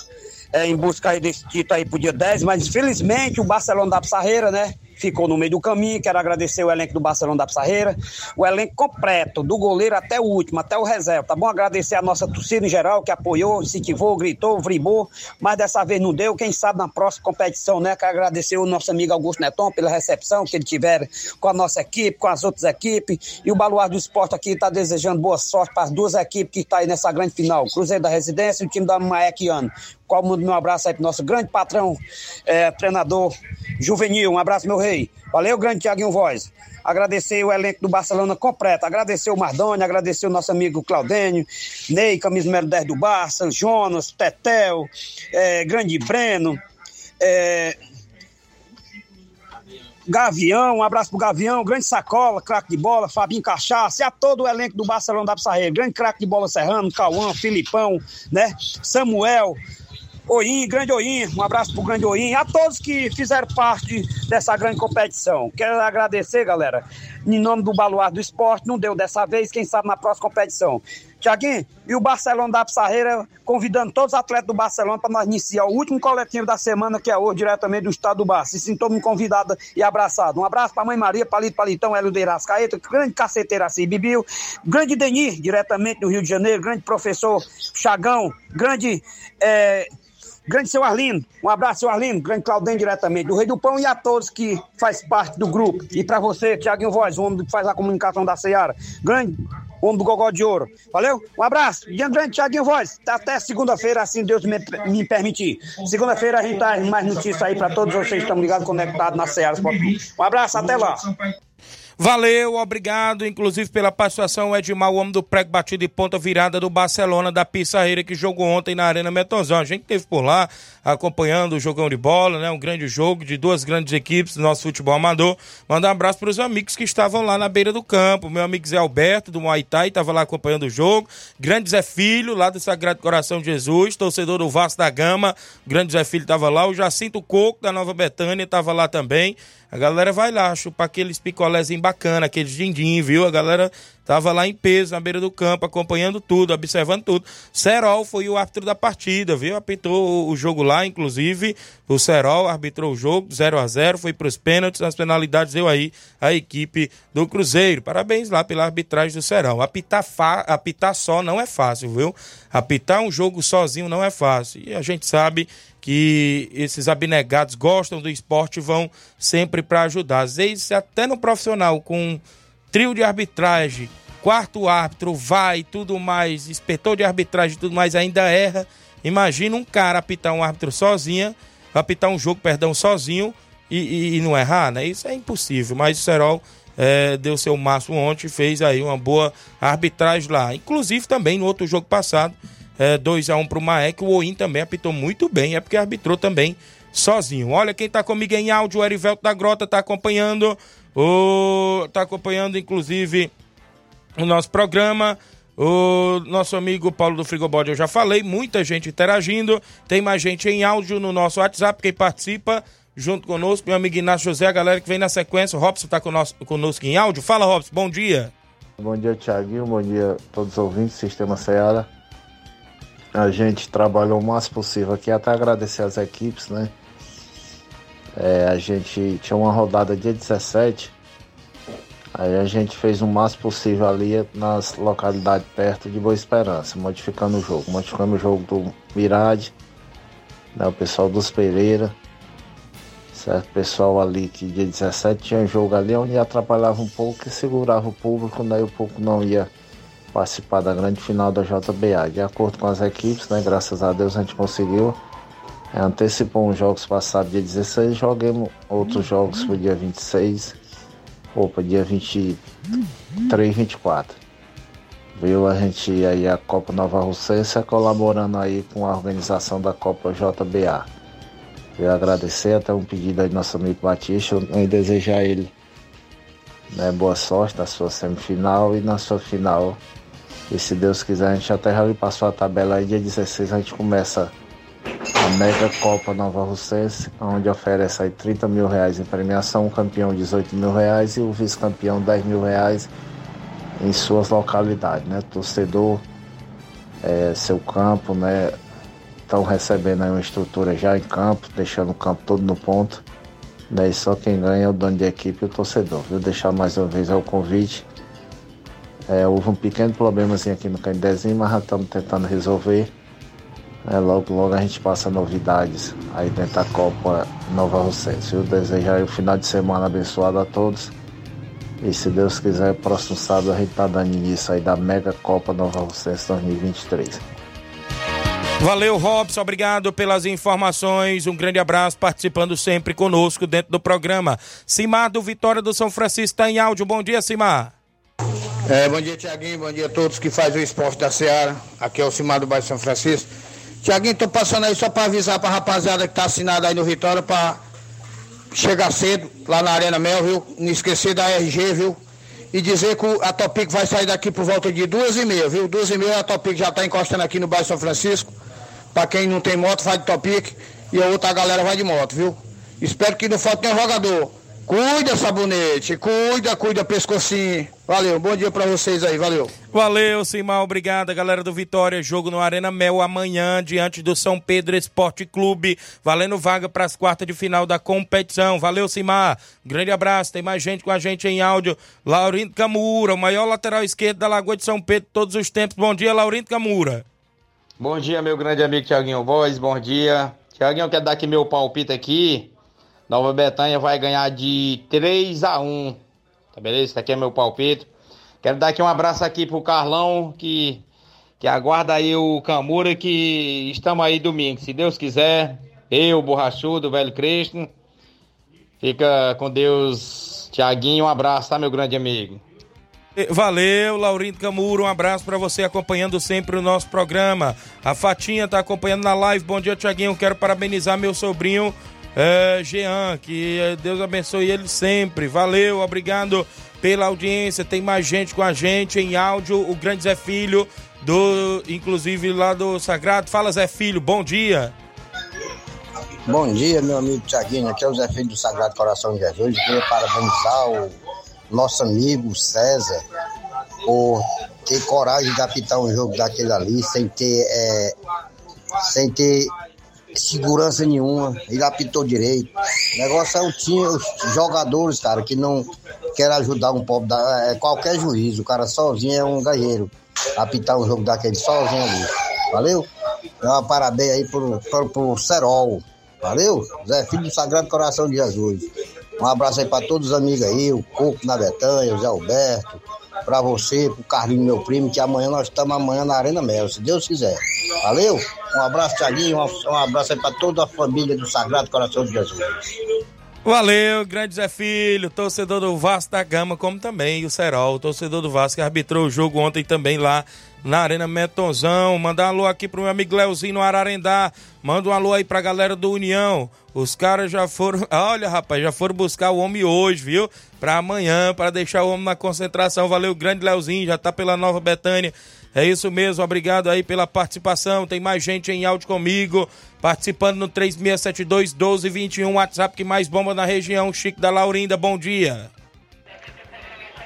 é, em busca aí desse título aí pro dia 10, mas infelizmente o Barcelona da Pissarreira, né? Ficou no meio do caminho. Quero agradecer o elenco do Barcelona da Pissarreira, o elenco completo, do goleiro até o último, até o reserva, tá bom? Agradecer a nossa torcida em geral, que apoiou, incentivou, gritou, vribou, mas dessa vez não deu. Quem sabe na próxima competição, né? Quero agradecer o nosso amigo Augusto Neton pela recepção que ele tiver com a nossa equipe, com as outras equipes. E o Baluar do Esporte aqui está desejando boa sorte para as duas equipes que estão tá aí nessa grande final: Cruzeiro da Residência e o time da Maequiano qual mando meu abraço aí pro nosso grande patrão, é, treinador juvenil. Um abraço, meu rei. Valeu, grande Tiaguinho Voz. Agradecer o elenco do Barcelona completo. Agradecer o Mardoni, agradecer o nosso amigo Claudênio, Ney, camisa número 10 do Barça, Jonas, Tetel, é, Grande Breno, é, Gavião, um abraço pro Gavião, grande sacola, craque de bola, Fabinho Cachaça, e a todo o elenco do Barcelona da Pissarreira, grande craque de bola Serrano, Cauã, Filipão, né, Samuel, Oim, grande Oim, um abraço pro grande Oim, a todos que fizeram parte dessa grande competição. Quero agradecer, galera, em nome do Baluar do Esporte, não deu dessa vez, quem sabe na próxima competição. Tiaguinho, e o Barcelona da Pissarreira convidando todos os atletas do Barcelona para nós iniciar o último coletivo da semana, que é hoje, diretamente do estado do Barça. Se sinto me convidado e abraçado. Um abraço para a mãe Maria, Palito Palitão, Hélio de Irascaeta, grande caceteira assim, Bibiu, grande Denis, diretamente do Rio de Janeiro, grande professor Chagão, grande. É, Grande seu Arlindo, um abraço, seu Arlindo, grande Claudem diretamente, do Rei do Pão e a todos que faz parte do grupo. E para você, Tiaguinho Voz, o homem que faz a comunicação da Seara. Grande homem do Gogó de Ouro. Valeu? Um abraço. Dia grande, Tiaguinho Voz. Até segunda-feira, assim Deus me, me permitir. Segunda-feira a gente traz mais notícias aí para todos vocês que estão ligados, conectados na Seara. Um abraço, até lá.
Valeu, obrigado, inclusive pela participação, Edmar, o homem do prego batido e ponta virada do Barcelona, da Pissarreira, que jogou ontem na Arena Metonzão. A gente teve por lá, acompanhando o jogão de bola, né? Um grande jogo de duas grandes equipes do nosso futebol amador. Mandar um abraço para os amigos que estavam lá na beira do campo. Meu amigo Zé Alberto, do Muay Thai, estava lá acompanhando o jogo. Grande Zé Filho, lá do Sagrado Coração de Jesus, torcedor do Vasco da Gama. Grande Zé Filho estava lá. O Jacinto Coco, da Nova Betânia, estava lá também. A galera vai lá chupar aqueles picolézinhos bacana, aqueles dindim, viu? A galera tava lá em peso, na beira do campo, acompanhando tudo, observando tudo. Serol foi o árbitro da partida, viu? Apitou o jogo lá, inclusive. O Serol arbitrou o jogo 0 a 0 foi para os pênaltis, as penalidades deu aí a equipe do Cruzeiro. Parabéns lá pela arbitragem do Serol. Apitar, fa... Apitar só não é fácil, viu? Apitar um jogo sozinho não é fácil. E a gente sabe que esses abnegados gostam do esporte e vão sempre para ajudar. Às vezes, até no profissional, com trio de arbitragem, quarto árbitro, vai tudo mais, inspetor de arbitragem tudo mais, ainda erra. Imagina um cara apitar um árbitro sozinho, apitar um jogo, perdão, sozinho e, e, e não errar, né? Isso é impossível, mas o Serol é, deu seu máximo ontem, fez aí uma boa arbitragem lá. Inclusive também no outro jogo passado, é, 2x1 para o Maek. O Oin também apitou muito bem, é porque arbitrou também sozinho. Olha quem está comigo em áudio, o Erivelto da Grota está acompanhando, o, tá acompanhando inclusive o nosso programa. O nosso amigo Paulo do Frigobode, eu já falei, muita gente interagindo. Tem mais gente em áudio no nosso WhatsApp, quem participa junto conosco, meu amigo Inácio José, a galera que vem na sequência. O Robson está conosco, em áudio. Fala, Robson, bom dia.
Bom dia, Tiaguinho. Bom dia a todos os ouvintes do Sistema Ceará. A gente trabalhou o máximo possível aqui, até agradecer as equipes, né? É, a gente tinha uma rodada dia 17, aí a gente fez o máximo possível ali nas localidades perto de Boa Esperança, modificando o jogo, modificando o jogo do Mirade, né, o pessoal dos Pereira, certo? pessoal ali que dia 17 tinha um jogo ali onde atrapalhava um pouco e segurava o público, daí o público não ia participar da grande final da JBA. De acordo com as equipes, né, graças a Deus a gente conseguiu. É, antecipou uns jogos passados dia 16, joguemos outros jogos pro dia 26. Opa, dia 23 24. Viu a gente aí a Copa Nova Russense colaborando aí com a organização da Copa JBA. Eu agradecer até um pedido aí do nosso amigo Batista e desejar a ele né, boa sorte na sua semifinal e na sua final. E se Deus quiser, a gente até já passou a tabela aí, dia 16 a gente começa a Mega Copa Nova Russense, onde oferece aí 30 mil reais em premiação, o campeão 18 mil reais e o vice-campeão 10 mil reais em suas localidades, né? Torcedor, é, seu campo, né? Estão recebendo aí uma estrutura já em campo, deixando o campo todo no ponto. Daí né? só quem ganha é o dono de equipe e o torcedor. Vou deixar mais uma vez o convite. É, houve um pequeno problema assim aqui no Candezinho, mas já estamos tentando resolver. É, logo, logo a gente passa novidades aí dentro da Copa Nova Rocense. Eu desejo aí um final de semana abençoado a todos. E se Deus quiser, próximo sábado a gente tá dando início aí da Mega Copa Nova Rocense 2023.
Valeu, Robson, obrigado pelas informações. Um grande abraço, participando sempre conosco dentro do programa. Simar do Vitória do São Francisco está em áudio. Bom dia, Simar.
É, bom dia, Tiaguinho. Bom dia a todos que fazem o esporte da Seara. Aqui é o Simar do Bairro São Francisco. Tiaguinho, tô passando aí só para avisar pra rapaziada que tá assinada aí no Vitória para chegar cedo lá na Arena Mel, viu? Não esquecer da RG, viu? E dizer que a Topic vai sair daqui por volta de duas e meia, viu? Duas e meia a Topic já tá encostando aqui no bairro São Francisco. Para quem não tem moto, vai de Topic e a outra galera vai de moto, viu? Espero que não falte nenhum jogador. Cuida, sabonete, cuida, cuida, pescocinho. Valeu, bom dia para vocês aí, valeu.
Valeu, Simão, obrigado, galera do Vitória. Jogo no Arena Mel amanhã, diante do São Pedro Esporte Clube, valendo vaga para as quartas de final da competição. Valeu, Simar. Grande abraço. Tem mais gente com a gente em áudio. Laurindo Camura, o maior lateral esquerdo da Lagoa de São Pedro todos os tempos. Bom dia, Laurindo Camura.
Bom dia, meu grande amigo Tiaguinho Voz. Bom dia. Tiaguinho, quero dar aqui meu palpite aqui. Nova Betânia vai ganhar de 3 a 1 Tá beleza? Esse aqui é meu palpite. Quero dar aqui um abraço aqui pro Carlão, que, que aguarda aí o Camura, que estamos aí domingo, se Deus quiser. Eu, Borrachudo, Velho Cristo. Fica com Deus, Tiaguinho. Um abraço, tá, meu grande amigo?
Valeu, Laurindo Camuro, um abraço para você acompanhando sempre o nosso programa. A Fatinha tá acompanhando na live. Bom dia, Tiaguinho. Quero parabenizar meu sobrinho é, Jean, que é, Deus abençoe ele sempre. Valeu, obrigado pela audiência. Tem mais gente com a gente em áudio. O grande Zé Filho, do, inclusive lá do Sagrado. Fala, Zé Filho, bom dia.
Bom dia, meu amigo Tiaguinho. Aqui é o Zé Filho do Sagrado Coração de Jesus. Eu queria parabenizar o nosso amigo César por ter coragem de apitar um jogo daquele ali sem ter, é, sem ter segurança nenhuma, ele apitou direito. O negócio é o time, os jogadores, cara, que não querem ajudar um pobre, da, é qualquer juiz, o cara sozinho é um ganheiro, apitar um jogo daquele sozinho ali. Valeu? Então, parabéns aí pro, pro, pro Serol. Valeu? Zé Filho do Sagrado Coração de Jesus. Um abraço aí para todos os amigos aí, o Coco na Betanha, o Zé Alberto, para você, pro Carlinho, meu primo, que amanhã nós estamos amanhã na Arena Mel, se Deus quiser. Valeu? Um abraço, Thiaguinho, um abraço aí para toda a família do Sagrado Coração de Jesus.
Valeu, grande Zé Filho, torcedor do Vasco da Gama, como também o Serol, torcedor do Vasco, que arbitrou o jogo ontem também lá na Arena Metonzão. Mandar um alô aqui pro meu amigo Leozinho no Ararendá. Manda um alô aí pra galera do União. Os caras já foram. Olha, rapaz, já foram buscar o homem hoje, viu? Pra amanhã, para deixar o homem na concentração. Valeu, grande Leozinho, já tá pela Nova Betânia. É isso mesmo, obrigado aí pela participação. Tem mais gente em áudio comigo, participando no 3672 1221, WhatsApp que mais bomba na região. Chico da Laurinda, bom dia.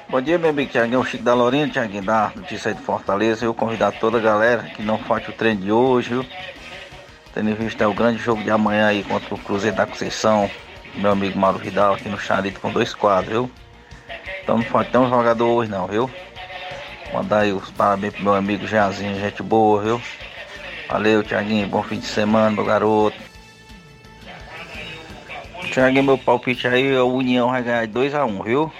Bom dia, meu amigo Tiaguinho, Chico da Laurinda, Tiaguinho da notícia de Fortaleza. Eu convidar toda a galera que não falte o treino de hoje, viu? Tendo visto é o grande jogo de amanhã aí contra o Cruzeiro da Conceição. Meu amigo Mauro Vidal aqui no Charito com dois quadros, viu? Então não falta um jogador hoje não, viu? Mandar aí os parabéns pro meu amigo Jeanzinho, gente boa, viu? Valeu, Tiaguinho, bom fim de semana, meu garoto. Tiaguinho, meu palpite aí, a União vai ganhar 2x1, um, viu?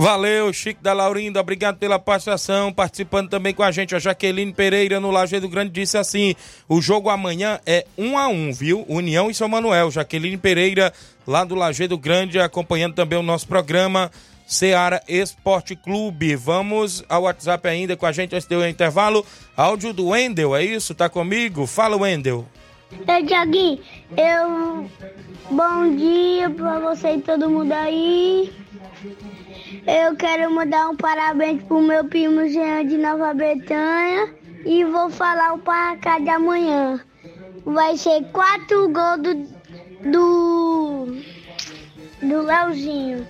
Valeu, Chico da Laurinda, obrigado pela participação. Participando também com a gente, a Jaqueline Pereira no Lajeado Grande disse assim: o jogo amanhã é um a um, viu? União e São Manuel. Jaqueline Pereira, lá do Lajeado Grande, acompanhando também o nosso programa. Seara Esporte Clube. Vamos ao WhatsApp ainda com a gente antes do intervalo. Áudio do Wendel, é isso? Tá comigo? Fala, Wendel.
Ei, Tiaguinho, eu. Bom dia pra você e todo mundo aí. Eu quero mandar um parabéns pro meu primo Jean de Nova Bretanha e vou falar o placar de amanhã. Vai ser quatro gols do. do. do Leozinho.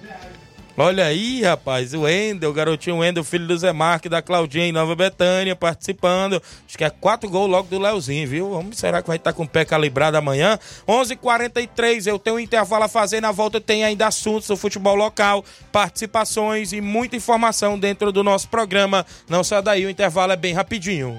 Olha aí, rapaz, o Wendel, o garotinho Wendel, filho do Zé Marque, da Claudinha em Nova Betânia, participando. Acho que é quatro gols logo do Leozinho, viu? Vamos, será que vai estar com o pé calibrado amanhã? 11:43 h 43 eu tenho um intervalo a fazer. Na volta tem ainda assuntos do futebol local, participações e muita informação dentro do nosso programa. Não sai daí, o intervalo é bem rapidinho.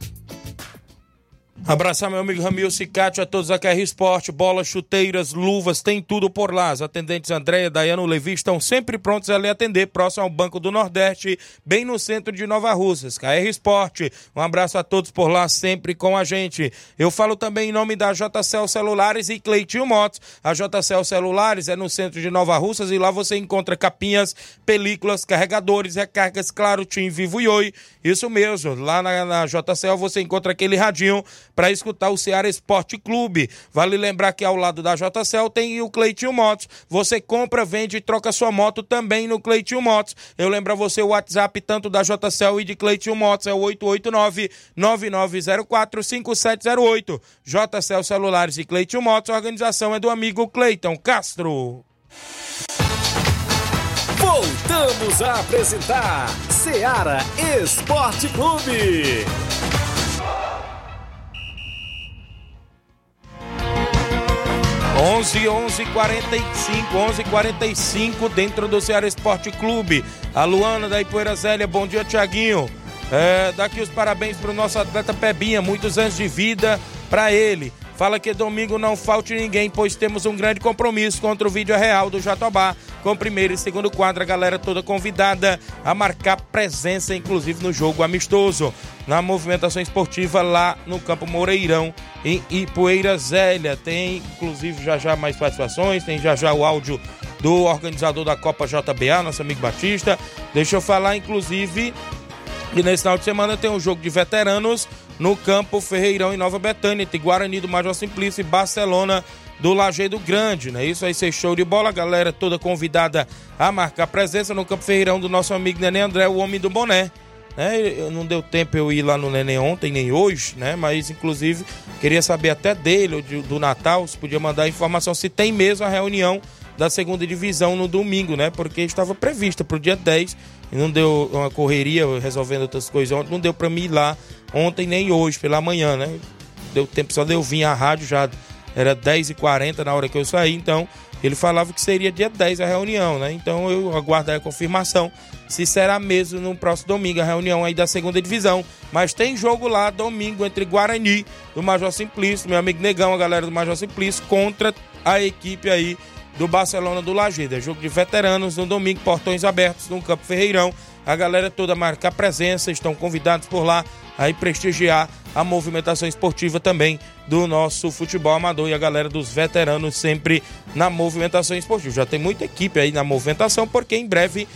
Abraçar meu amigo Ramil Cicate, a todos da KR Esporte, bolas, chuteiras, luvas, tem tudo por lá. As atendentes Andréia, Dayano, Levi estão sempre prontos a lhe atender, próximo ao Banco do Nordeste, bem no centro de Nova Russas. KR Esporte, um abraço a todos por lá, sempre com a gente. Eu falo também em nome da JCL Celulares e Cleitinho Motos. A JCL Celulares é no centro de Nova Russas e lá você encontra capinhas, películas, carregadores, recargas, claro, Tim Vivo e Oi. Isso mesmo, lá na, na JCL você encontra aquele radinho para escutar o Ceará Esporte Clube. Vale lembrar que ao lado da JCL tem o Cleitinho Motos. Você compra, vende e troca sua moto também no Cleitinho Motos. Eu lembro a você o WhatsApp tanto da JCL e de Cleitinho Motos é o 889-9904-5708. JCL Celulares e Cleitinho Motos, a organização é do amigo Cleiton Castro.
Voltamos a apresentar Seara Esporte Clube.
11 11 45 11 45 dentro do Ceará Esporte Clube. A Luana da Ipoeira Zélia, bom dia, Tiaguinho. É, daqui os parabéns para o nosso atleta Pebinha, muitos anos de vida para ele. Fala que domingo não falte ninguém, pois temos um grande compromisso contra o vídeo real do Jatobá, com primeiro e segundo quadro, a galera toda convidada a marcar presença, inclusive no jogo amistoso, na movimentação esportiva lá no Campo Moreirão, em Ipueira Zélia. Tem, inclusive, já já mais participações, tem já já o áudio do organizador da Copa JBA, nosso amigo Batista. Deixa eu falar, inclusive, e nesse final de semana tem um jogo de veteranos no campo Ferreirão em Nova Betânia, entre Guarani do Major Simplício e Barcelona do Lajeado Grande, né? Isso vai ser show de bola, galera toda convidada a marcar presença no campo Ferreirão do nosso amigo Nenê André, o homem do boné. Né? Não deu tempo eu ir lá no Nenê ontem, nem hoje, né? Mas inclusive queria saber até dele, do Natal, se podia mandar informação se tem mesmo a reunião da segunda divisão no domingo, né? Porque estava prevista para o dia 10 e não deu uma correria resolvendo outras coisas ontem, não deu para mim ir lá ontem nem hoje, pela manhã, né? Deu tempo só de eu vir à rádio já, era 10h40 na hora que eu saí, então ele falava que seria dia 10 a reunião, né? Então eu aguardo a confirmação se será mesmo no próximo domingo a reunião aí da segunda divisão. Mas tem jogo lá domingo entre Guarani do Major Simplício, meu amigo Negão, a galera do Major Simplício, contra a equipe aí do Barcelona do Lajeado. É jogo de veteranos no domingo, portões abertos no Campo Ferreirão. A galera toda marcar presença, estão convidados por lá aí prestigiar a movimentação esportiva também do nosso futebol amador e a galera dos veteranos sempre na movimentação esportiva. Já tem muita equipe aí na movimentação, porque em breve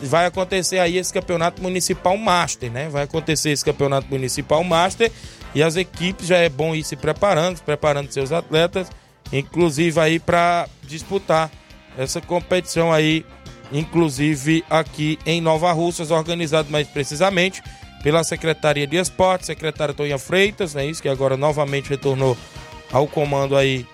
vai acontecer aí esse campeonato municipal master, né? Vai acontecer esse campeonato municipal master e as equipes já é bom ir se preparando, preparando seus atletas inclusive aí para disputar essa competição aí, inclusive aqui em Nova Russas, organizado mais precisamente pela Secretaria de Esportes, secretária Toninha Freitas, né, isso? Que agora novamente retornou ao comando aí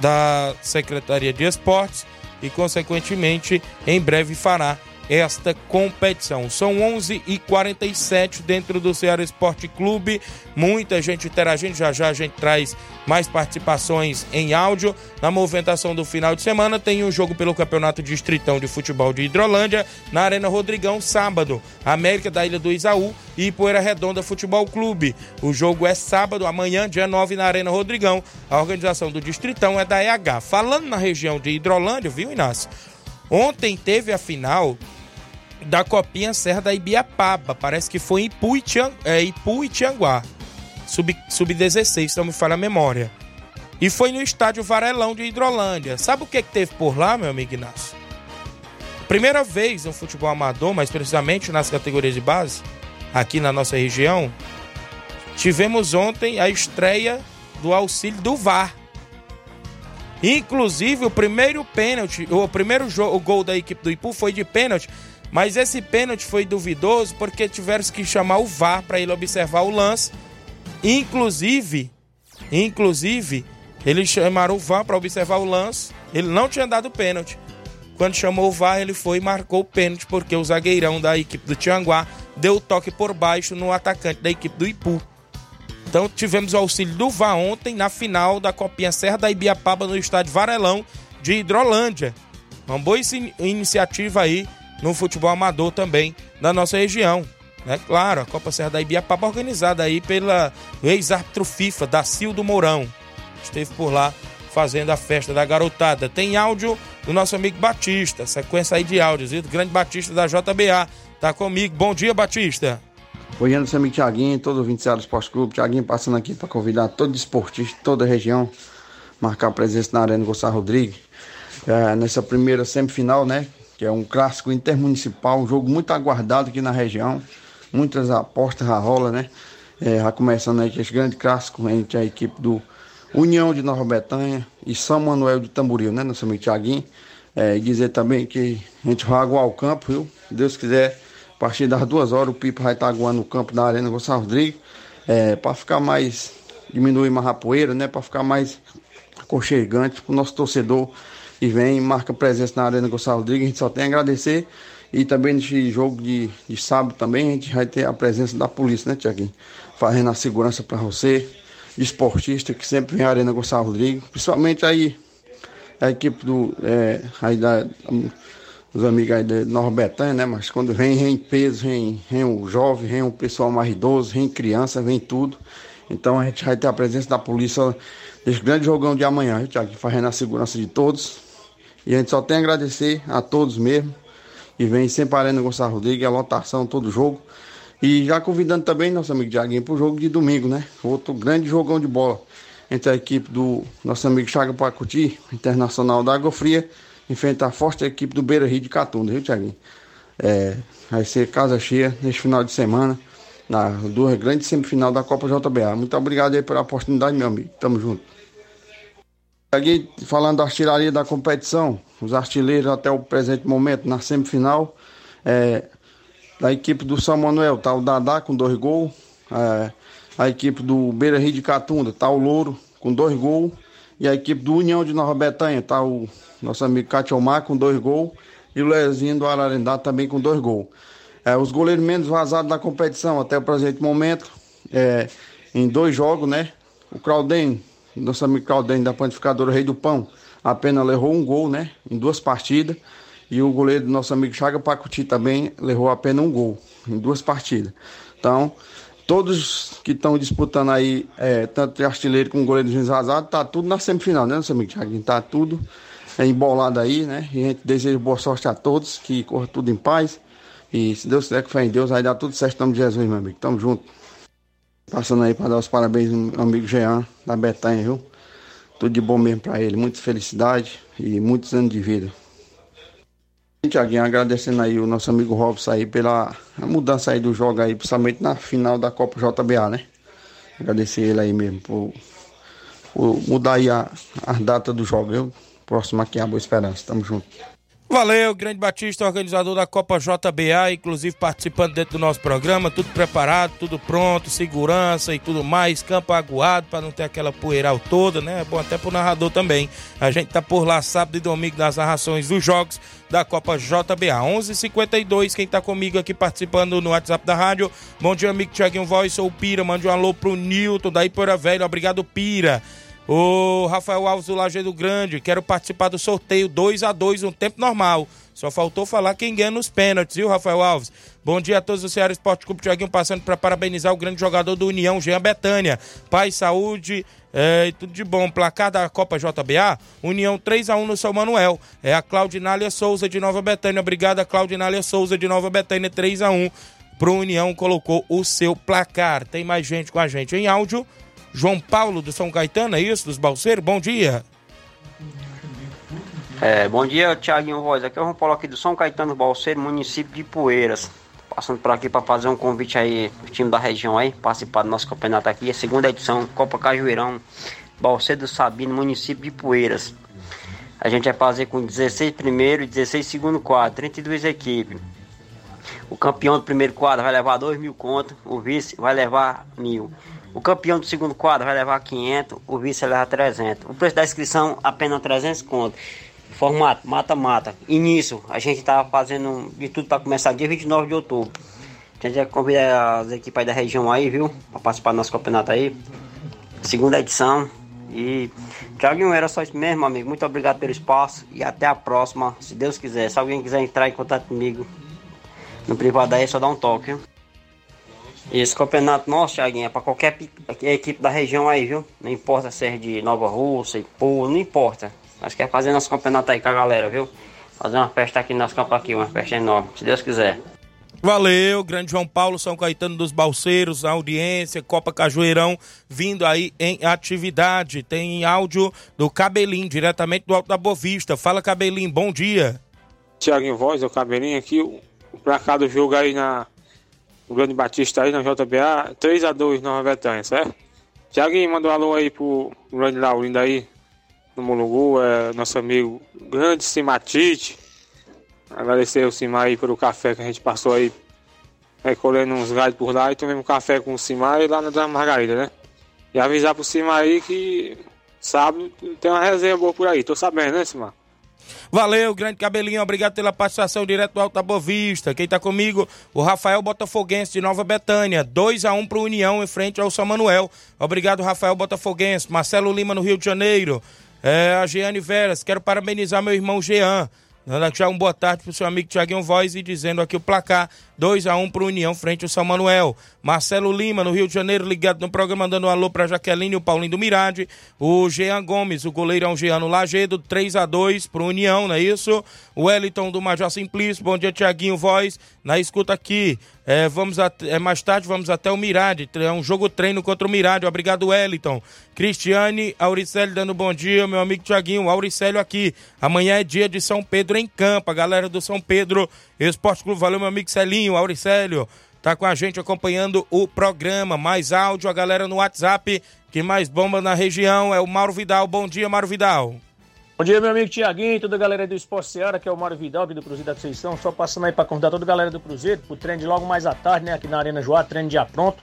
da Secretaria de Esportes e consequentemente em breve fará esta competição. São 11 e 47 dentro do Ceará Esporte Clube. Muita gente interagindo. Já já a gente traz mais participações em áudio. Na movimentação do final de semana tem um jogo pelo Campeonato Distritão de Futebol de Hidrolândia na Arena Rodrigão, sábado. América da Ilha do Isaú e Poeira Redonda Futebol Clube. O jogo é sábado, amanhã, dia 9, na Arena Rodrigão. A organização do Distritão é da EH. Falando na região de Hidrolândia, viu, Inácio? Ontem teve a final da Copinha Serra da Ibiapaba. Parece que foi em Ipu e, é, Ipu e Tianguá. Sub-16, sub não me falha a memória. E foi no estádio Varelão de Hidrolândia. Sabe o que, que teve por lá, meu amigo Inácio? Primeira vez no futebol amador, mais precisamente nas categorias de base, aqui na nossa região, tivemos ontem a estreia do auxílio do VAR. Inclusive, o primeiro pênalti, o primeiro jogo, o gol da equipe do Ipu foi de pênalti mas esse pênalti foi duvidoso porque tiveram que chamar o VAR para ele observar o lance. Inclusive, inclusive, eles chamaram o VAR para observar o lance. Ele não tinha dado pênalti. Quando chamou o VAR, ele foi e marcou o pênalti porque o zagueirão da equipe do Tianguá deu o toque por baixo no atacante da equipe do Ipu. Então tivemos o auxílio do VAR ontem na final da Copinha Serra da Ibiapaba no estádio Varelão de Hidrolândia. Uma boa iniciativa aí no futebol amador também da nossa região. É claro, a Copa Serra da Ibiapaba organizada aí pela ex-árbitro FIFA, Dacildo Mourão. Esteve por lá fazendo a festa da garotada. Tem áudio do nosso amigo Batista, sequência aí de áudios, viu? Do grande Batista da JBA. Tá comigo. Bom dia, Batista.
Oi, dia, seu amigo Tiaguinho, todo o 27 do Esporte Clube. Tiaguinho passando aqui para convidar todo esportista, toda a região, marcar presença na Arena Gonçalo Rodrigues. É, nessa primeira semifinal, né? Que é um clássico intermunicipal, um jogo muito aguardado aqui na região. Muitas apostas já rola, né? É, já começando aí esse grande clássico entre a equipe do União de Nova Betânia e São Manuel de Tamboril, né? Nosso amigo Thiaguinho. É, e dizer também que a gente vai aguar o campo, viu? Se Deus quiser, a partir das duas horas o Pipo vai estar aguando o campo da Arena Gonçalves Rodrigues. É, para ficar mais, diminuir mais a poeira, né? Para ficar mais aconchegante para o nosso torcedor e vem marca presença na Arena Gonçalo Rodrigues. A gente só tem a agradecer. E também nesse jogo de, de sábado também a gente vai ter a presença da polícia, né, Tiaguinho? Fazendo a segurança para você, esportista que sempre vem à Arena Gonçalo Rodrigues, principalmente aí a equipe do. É, aí da, os amigos aí de Betânia, né? Mas quando vem, vem peso, vem, vem o jovem, vem o pessoal mais idoso, vem criança, vem tudo. Então a gente vai ter a presença da polícia desse grande jogão de amanhã, Tiago, fazendo a segurança de todos. E a gente só tem a agradecer a todos mesmo. E vem sempre Arena Gonçalo Rodrigues, a lotação, todo jogo. E já convidando também nosso amigo Diaguinho para o jogo de domingo, né? Outro grande jogão de bola entre a equipe do nosso amigo Chaga Pacuti, Internacional da Água Fria, enfrentar a forte equipe do Beira Rio de Catunda, viu, Tiaguinho? É, vai ser casa cheia neste final de semana, na duas grandes semifinal da Copa JBA. Muito obrigado aí pela oportunidade, meu amigo. Tamo junto. Aqui falando da artilharia da competição, os artilheiros até o presente momento na semifinal, é, da equipe do São Manuel tá o Dadá com dois gols, é, a equipe do Beira Rio de Catunda tá o Louro com dois gols, e a equipe do União de Nova Betânia tá o nosso amigo Catiomar com dois gols, e o Lezinho do Ararendá também com dois gols. É, os goleiros menos vazados da competição até o presente momento, é, em dois jogos, né? O Claudem nosso amigo Claudênio da Pontificadora Rei do Pão apenas levou um gol, né? Em duas partidas. E o goleiro do nosso amigo Chaga Pacuti também levou apenas um gol em duas partidas. Então, todos que estão disputando aí, é, tanto artilheiro como goleiro de vazado, tá tudo na semifinal, né, nosso amigo Thiago? Tá tudo embolado aí, né? E a gente deseja boa sorte a todos, que corra tudo em paz. E se Deus quiser que fé em Deus, vai dar tudo certo em nome de Jesus, meu amigo. Tamo junto. Passando aí para dar os parabéns ao amigo Jean, da Betanha, viu? Tudo de bom mesmo para ele, muita felicidade e muitos anos de vida. Tiaguinho, agradecendo aí o nosso amigo Robson aí pela mudança aí do jogo aí, principalmente na final da Copa JBA, né? Agradecer ele aí mesmo por mudar aí a, a data do jogo, viu? Próximo aqui é a Boa Esperança. Tamo junto.
Valeu, Grande Batista, organizador da Copa JBA, inclusive participando dentro do nosso programa, tudo preparado, tudo pronto, segurança e tudo mais, campo aguado para não ter aquela poeiral toda, né? É bom até pro narrador também. A gente tá por lá sábado e domingo nas narrações dos jogos da Copa JBA. 11:52 quem tá comigo aqui participando no WhatsApp da rádio. Bom dia, amigo Thiaguinho Voz, sou o Pira, mande um alô pro Nilton da Ipoeira Velho. Obrigado, Pira. O Rafael Alves do Lajeado Grande, quero participar do sorteio 2 a 2 no tempo normal. Só faltou falar quem ganha nos pênaltis, viu, Rafael Alves? Bom dia a todos do Ceará Esporte Clube Tiaguinho, passando para parabenizar o grande jogador do União, Jean Betânia. Paz, saúde é, e tudo de bom. Placar da Copa JBA, União 3 a 1 no São Manuel. É a Claudinália Souza de Nova Betânia. Obrigado, Claudinália Souza de Nova Betânia, 3 a 1 Pro União colocou o seu placar. Tem mais gente com a gente em áudio. João Paulo do São Caetano, é isso? Dos Balseiros? Bom dia.
É, bom dia, Tiaguinho Voz. Aqui é o João Paulo aqui do São Caetano Balseiro, município de Poeiras. Passando por aqui para fazer um convite aí pro time da região aí, participar do nosso campeonato aqui. É a segunda edição, Copa Cajueirão, Balseiro do Sabino, município de Poeiras. A gente vai fazer com 16 primeiro e 16 segundo quadro, 32 equipes. O campeão do primeiro quadro vai levar 2 mil contos, o vice vai levar mil. O campeão do segundo quadro vai levar 500, o vice vai levar 300. O preço da inscrição apenas 300 contos. Formato mata-mata. Início, a gente está fazendo de tudo para começar dia 29 de outubro. A gente vai convidar as equipes da região aí, viu? Para participar do nosso campeonato aí. Segunda edição. E Thiaguinho, era só isso mesmo, amigo. Muito obrigado pelo espaço e até a próxima, se Deus quiser. Se alguém quiser entrar em contato comigo no privado aí, é só dá um toque, viu? Esse campeonato nosso, Thiaguinho, é para qualquer equipe da região aí, viu? Não importa se é de Nova Rússia, Ipu, não importa. Nós quer fazer nosso campeonato aí com a galera, viu? Fazer uma festa aqui no nosso campo aqui, uma festa enorme, se Deus quiser.
Valeu, grande João Paulo, São Caetano dos Balseiros, a audiência, Copa Cajueirão, vindo aí em atividade. Tem áudio do Cabelinho, diretamente do Alto da Bovista. Fala, Cabelinho, bom dia.
Tiaguinho Voz, o Cabelinho aqui, o placar do jogo aí na o Grande Batista aí na JBA, 3x2 Nova Betânia, certo? Tiaguinho, manda um alô aí pro Grande Laurindo aí, no Mulungu, é nosso amigo Grande Simatite. Agradecer o Simar aí pelo café que a gente passou aí, recolhendo uns galhos por lá e tomamos um café com o Simar lá na Dona Margarida, né? E avisar pro Simar aí que sábado tem uma resenha boa por aí, tô sabendo, né, Simar?
Valeu, grande cabelinho, obrigado pela participação direto do Alto da Boa Vista. Quem tá comigo? O Rafael Botafoguense de Nova Betânia, 2 a 1 pro União em frente ao São Manuel. Obrigado, Rafael Botafoguense. Marcelo Lima no Rio de Janeiro. É, a Jeane Veras, quero parabenizar meu irmão Jean. Dando já um boa tarde pro seu amigo Tiaguinho Voz e dizendo aqui o placar 2 a 1 pro União frente ao São Manuel. Marcelo Lima, no Rio de Janeiro, ligado no programa, dando um alô pra Jaqueline e o Paulinho do Mirade. O Jean Gomes, o goleirão Jean no Lagedo, 3 a 2 pro União, não é isso? O Wellington do Major Simplício, bom dia Tiaguinho Voz, na escuta aqui. É, vamos é, mais tarde vamos até o Mirade. É um jogo treino contra o Mirade. Obrigado, Wellington. Cristiane Auricelli dando bom dia, meu amigo Tiaguinho. Auricélio aqui. Amanhã é dia de São Pedro em campo. A galera do São Pedro Esporte Clube. Valeu, meu amigo Celinho, Auricélio. Tá com a gente acompanhando o programa. Mais áudio, a galera no WhatsApp. Que mais bomba na região é o Mauro Vidal. Bom dia, Mauro Vidal.
Bom dia, meu amigo Tiaguinho, toda a galera do Esporte Seara, que é o Mário Vidal, aqui do Cruzeiro da Conceição. Só passando aí para contar toda a galera do Cruzeiro, pro treino de logo mais à tarde, né, aqui na Arena Joá, treino já pronto.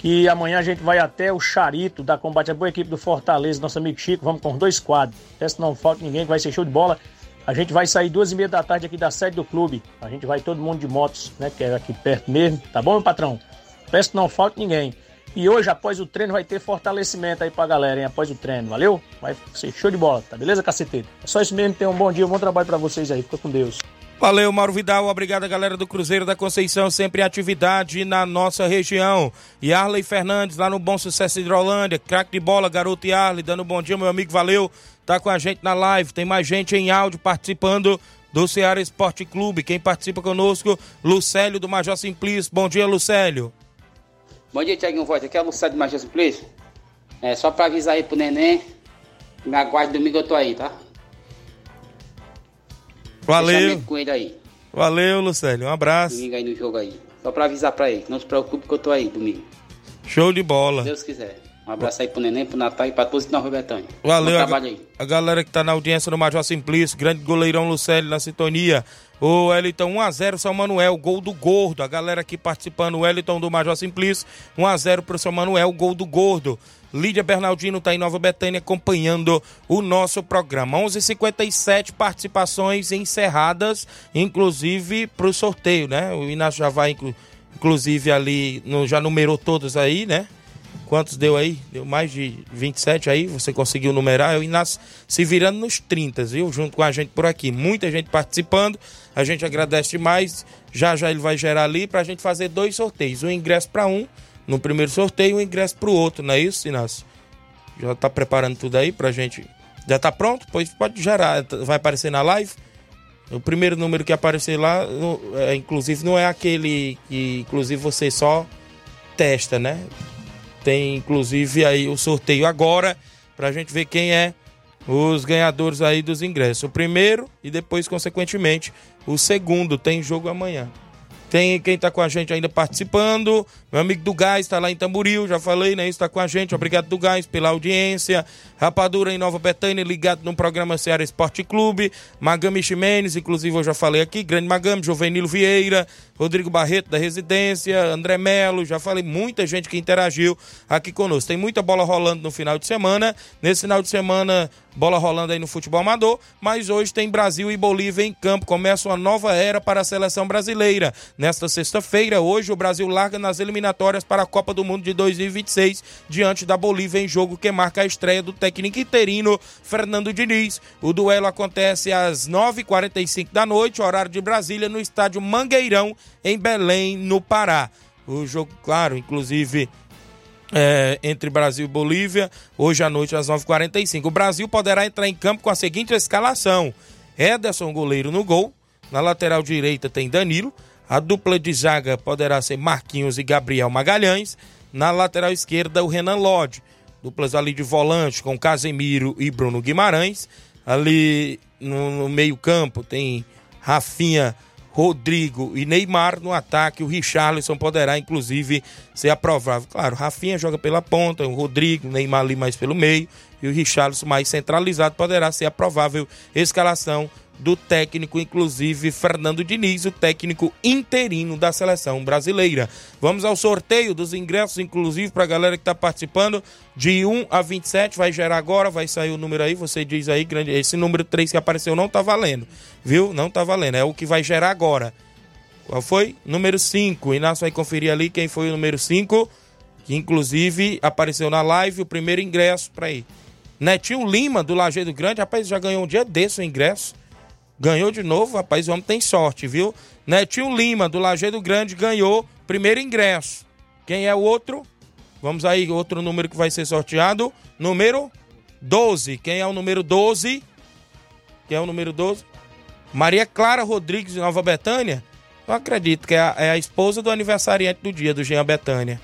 Que amanhã a gente vai até o Charito da Combate, a boa equipe do Fortaleza, nosso amigo Chico. Vamos com dois quadros. Peço não falta ninguém, que vai ser show de bola. A gente vai sair duas e meia da tarde aqui da sede do clube. A gente vai todo mundo de motos, né, que é aqui perto mesmo. Tá bom, meu patrão? Peço que não falte ninguém. E hoje, após o treino, vai ter fortalecimento aí pra galera, hein? Após o treino, valeu? Vai ser show de bola, tá beleza, caceteiro? É só isso mesmo, tenham um bom dia, um bom trabalho para vocês aí. Fica com Deus.
Valeu, Mauro Vidal. Obrigado, galera do Cruzeiro da Conceição. Sempre em atividade na nossa região. E Arley Fernandes, lá no Bom Sucesso Hidrolândia. Craque de bola, garoto e Arley, dando um bom dia, meu amigo. Valeu. Tá com a gente na live. Tem mais gente em áudio participando do Ceará Esporte Clube. Quem participa conosco, Lucélio do Major Simplício. Bom dia, Lucélio.
Bom dia, Tiaguinho Voz. Aqui é o Lucélio de Major Simplício. É só pra avisar aí pro neném. Me aguarde domingo eu tô aí, tá?
Valeu.
com ele aí.
Valeu, Lucélio. Um abraço.
Domingo aí no jogo aí. Só pra avisar pra ele. Não se preocupe que eu tô aí domingo.
Show de bola.
Se Deus quiser. Um abraço aí pro Neném, pro Natal e pra todos de Nova Betânia.
Valeu, a,
aí.
a galera que tá na audiência do Major Simplício, grande goleirão Lucélio na sintonia. O Wellington 1x0 São Manuel, gol do Gordo. A galera aqui participando, o Wellington do Major Simplício, 1x0 pro São Manuel, gol do Gordo. Lídia Bernardino tá em Nova Betânia acompanhando o nosso programa. 11:57 participações encerradas, inclusive pro sorteio, né? O Inácio já vai, inclu- inclusive, ali, no- já numerou todos aí, né? Quantos deu aí? Deu mais de 27 aí, você conseguiu numerar. O Inácio se virando nos 30, viu? Junto com a gente por aqui. Muita gente participando. A gente agradece demais. Já já ele vai gerar ali pra gente fazer dois sorteios. Um ingresso para um no primeiro sorteio um ingresso pro outro, não é isso, Inácio? Já tá preparando tudo aí pra gente. Já tá pronto? Pois pode gerar. Vai aparecer na live? O primeiro número que aparecer lá, é, inclusive, não é aquele que, inclusive, você só testa, né? Tem, inclusive, aí o sorteio agora, pra gente ver quem é os ganhadores aí dos ingressos. O primeiro e depois, consequentemente, o segundo. Tem jogo amanhã. Tem quem tá com a gente ainda participando. Meu amigo do Gás tá lá em Tamboril, já falei, né? Isso tá com a gente. Obrigado do Gás pela audiência. Rapadura em Nova Betânia, ligado no programa Ceará Esporte Clube. Magami Ximenes, inclusive eu já falei aqui. Grande Magami, Jovenilo Vieira, Rodrigo Barreto da Residência, André Melo, já falei. Muita gente que interagiu aqui conosco. Tem muita bola rolando no final de semana. Nesse final de semana, bola rolando aí no futebol amador. Mas hoje tem Brasil e Bolívia em campo. Começa uma nova era para a seleção brasileira. Nesta sexta-feira, hoje, o Brasil larga nas eliminatórias para a Copa do Mundo de 2026, diante da Bolívia, em jogo que marca a estreia do técnico interino Fernando Diniz. O duelo acontece às 9h45 da noite, horário de Brasília, no estádio Mangueirão, em Belém, no Pará. O jogo, claro, inclusive é, entre Brasil e Bolívia, hoje à noite às 9h45. O Brasil poderá entrar em campo com a seguinte escalação: Ederson, goleiro no gol. Na lateral direita tem Danilo. A dupla de zaga poderá ser Marquinhos e Gabriel Magalhães. Na lateral esquerda, o Renan Lodge. Duplas ali de volante com Casemiro e Bruno Guimarães. Ali no, meio-campo tem Rafinha, Rodrigo e Neymar. No ataque, o Richarlison poderá, inclusive, ser aprovável. Claro, Rafinha joga pela ponta, o Rodrigo, o Neymar ali mais pelo meio e o Richarlison mais centralizado poderá ser a provável escalação do técnico, inclusive Fernando Diniz, o técnico interino da seleção brasileira. Vamos ao sorteio dos ingressos, inclusive para a galera que está participando, de 1 a 27, vai gerar agora, vai sair o número aí, você diz aí, grande, esse número 3 que apareceu não tá valendo, viu? Não tá valendo, é o que vai gerar agora. Qual foi? Número 5. Inácio vai conferir ali quem foi o número 5, que inclusive apareceu na live, o primeiro ingresso para ir. Netinho Lima, do Lajeado Grande, rapaz, já ganhou um dia desse o ingresso. Ganhou de novo, rapaz, o homem tem sorte, viu? Netinho Lima, do Lajeado Grande, ganhou primeiro ingresso. Quem é o outro? Vamos aí, outro número que vai ser sorteado. Número 12. Quem é o número 12? Quem é o número 12? Maria Clara Rodrigues, de Nova Betânia. Eu acredito que é a, é a esposa do aniversariante do dia, do Jean Betânia.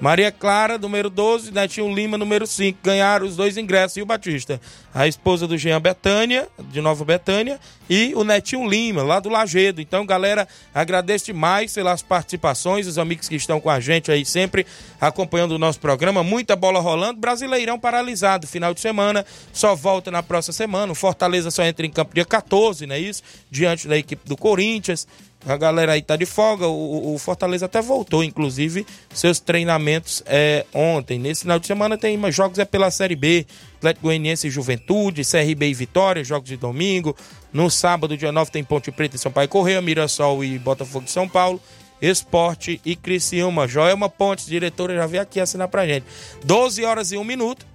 Maria Clara, número 12, Netinho Lima, número 5. Ganharam os dois ingressos e o Batista. A esposa do Jean Betânia, de Nova Betânia, e o Netinho Lima, lá do Lagedo. Então, galera, agradeço demais pelas participações, os amigos que estão com a gente aí sempre acompanhando o nosso programa. Muita bola rolando. Brasileirão paralisado. Final de semana, só volta na próxima semana. O Fortaleza só entra em campo dia 14, não é isso? Diante da equipe do Corinthians. A galera aí tá de folga. O, o Fortaleza até voltou, inclusive, seus treinamentos é, ontem. Nesse final de semana tem jogos é pela Série B. Atlético Goianiense e Juventude, CRB e Vitória, jogos de domingo. No sábado, dia 9, tem Ponte Preta e Sampaio Correia, Mirassol e Botafogo de São Paulo. Esporte e Criciúma. Joelma Pontes, diretora, já veio aqui assinar pra gente. 12 horas e 1 minuto.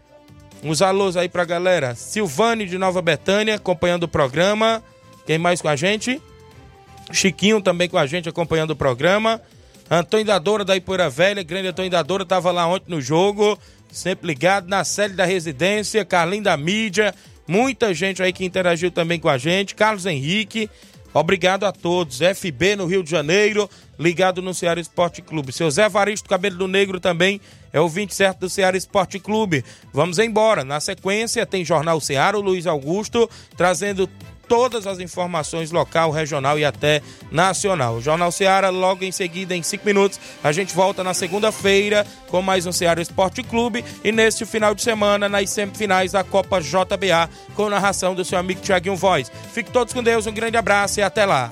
Uns alôs aí pra galera. Silvane de Nova Betânia, acompanhando o programa. Quem mais com a gente? Chiquinho também com a gente acompanhando o programa. Antônio Dadora da Ipoeira Velha, grande Antônio Dadora, estava lá ontem no jogo, sempre ligado na série da residência, Carlinho da mídia, muita gente aí que interagiu também com a gente, Carlos Henrique, obrigado a todos, FB no Rio de Janeiro, ligado no Ceará Esporte Clube. Seu Zé Varisto Cabelo do Negro também é o 20 certo do Ceará Esporte Clube. Vamos embora, na sequência tem Jornal Ceará, o Luiz Augusto, trazendo todas as informações local, regional e até nacional. O Jornal Seara, logo em seguida, em cinco minutos, a gente volta na segunda-feira com mais um Seara Esporte Clube e neste final de semana, nas semifinais da Copa JBA, com narração do seu amigo Tiaguinho Voz. Fiquem todos com Deus, um grande abraço e até lá.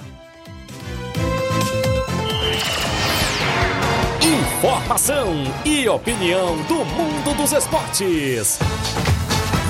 Informação e opinião do mundo dos esportes.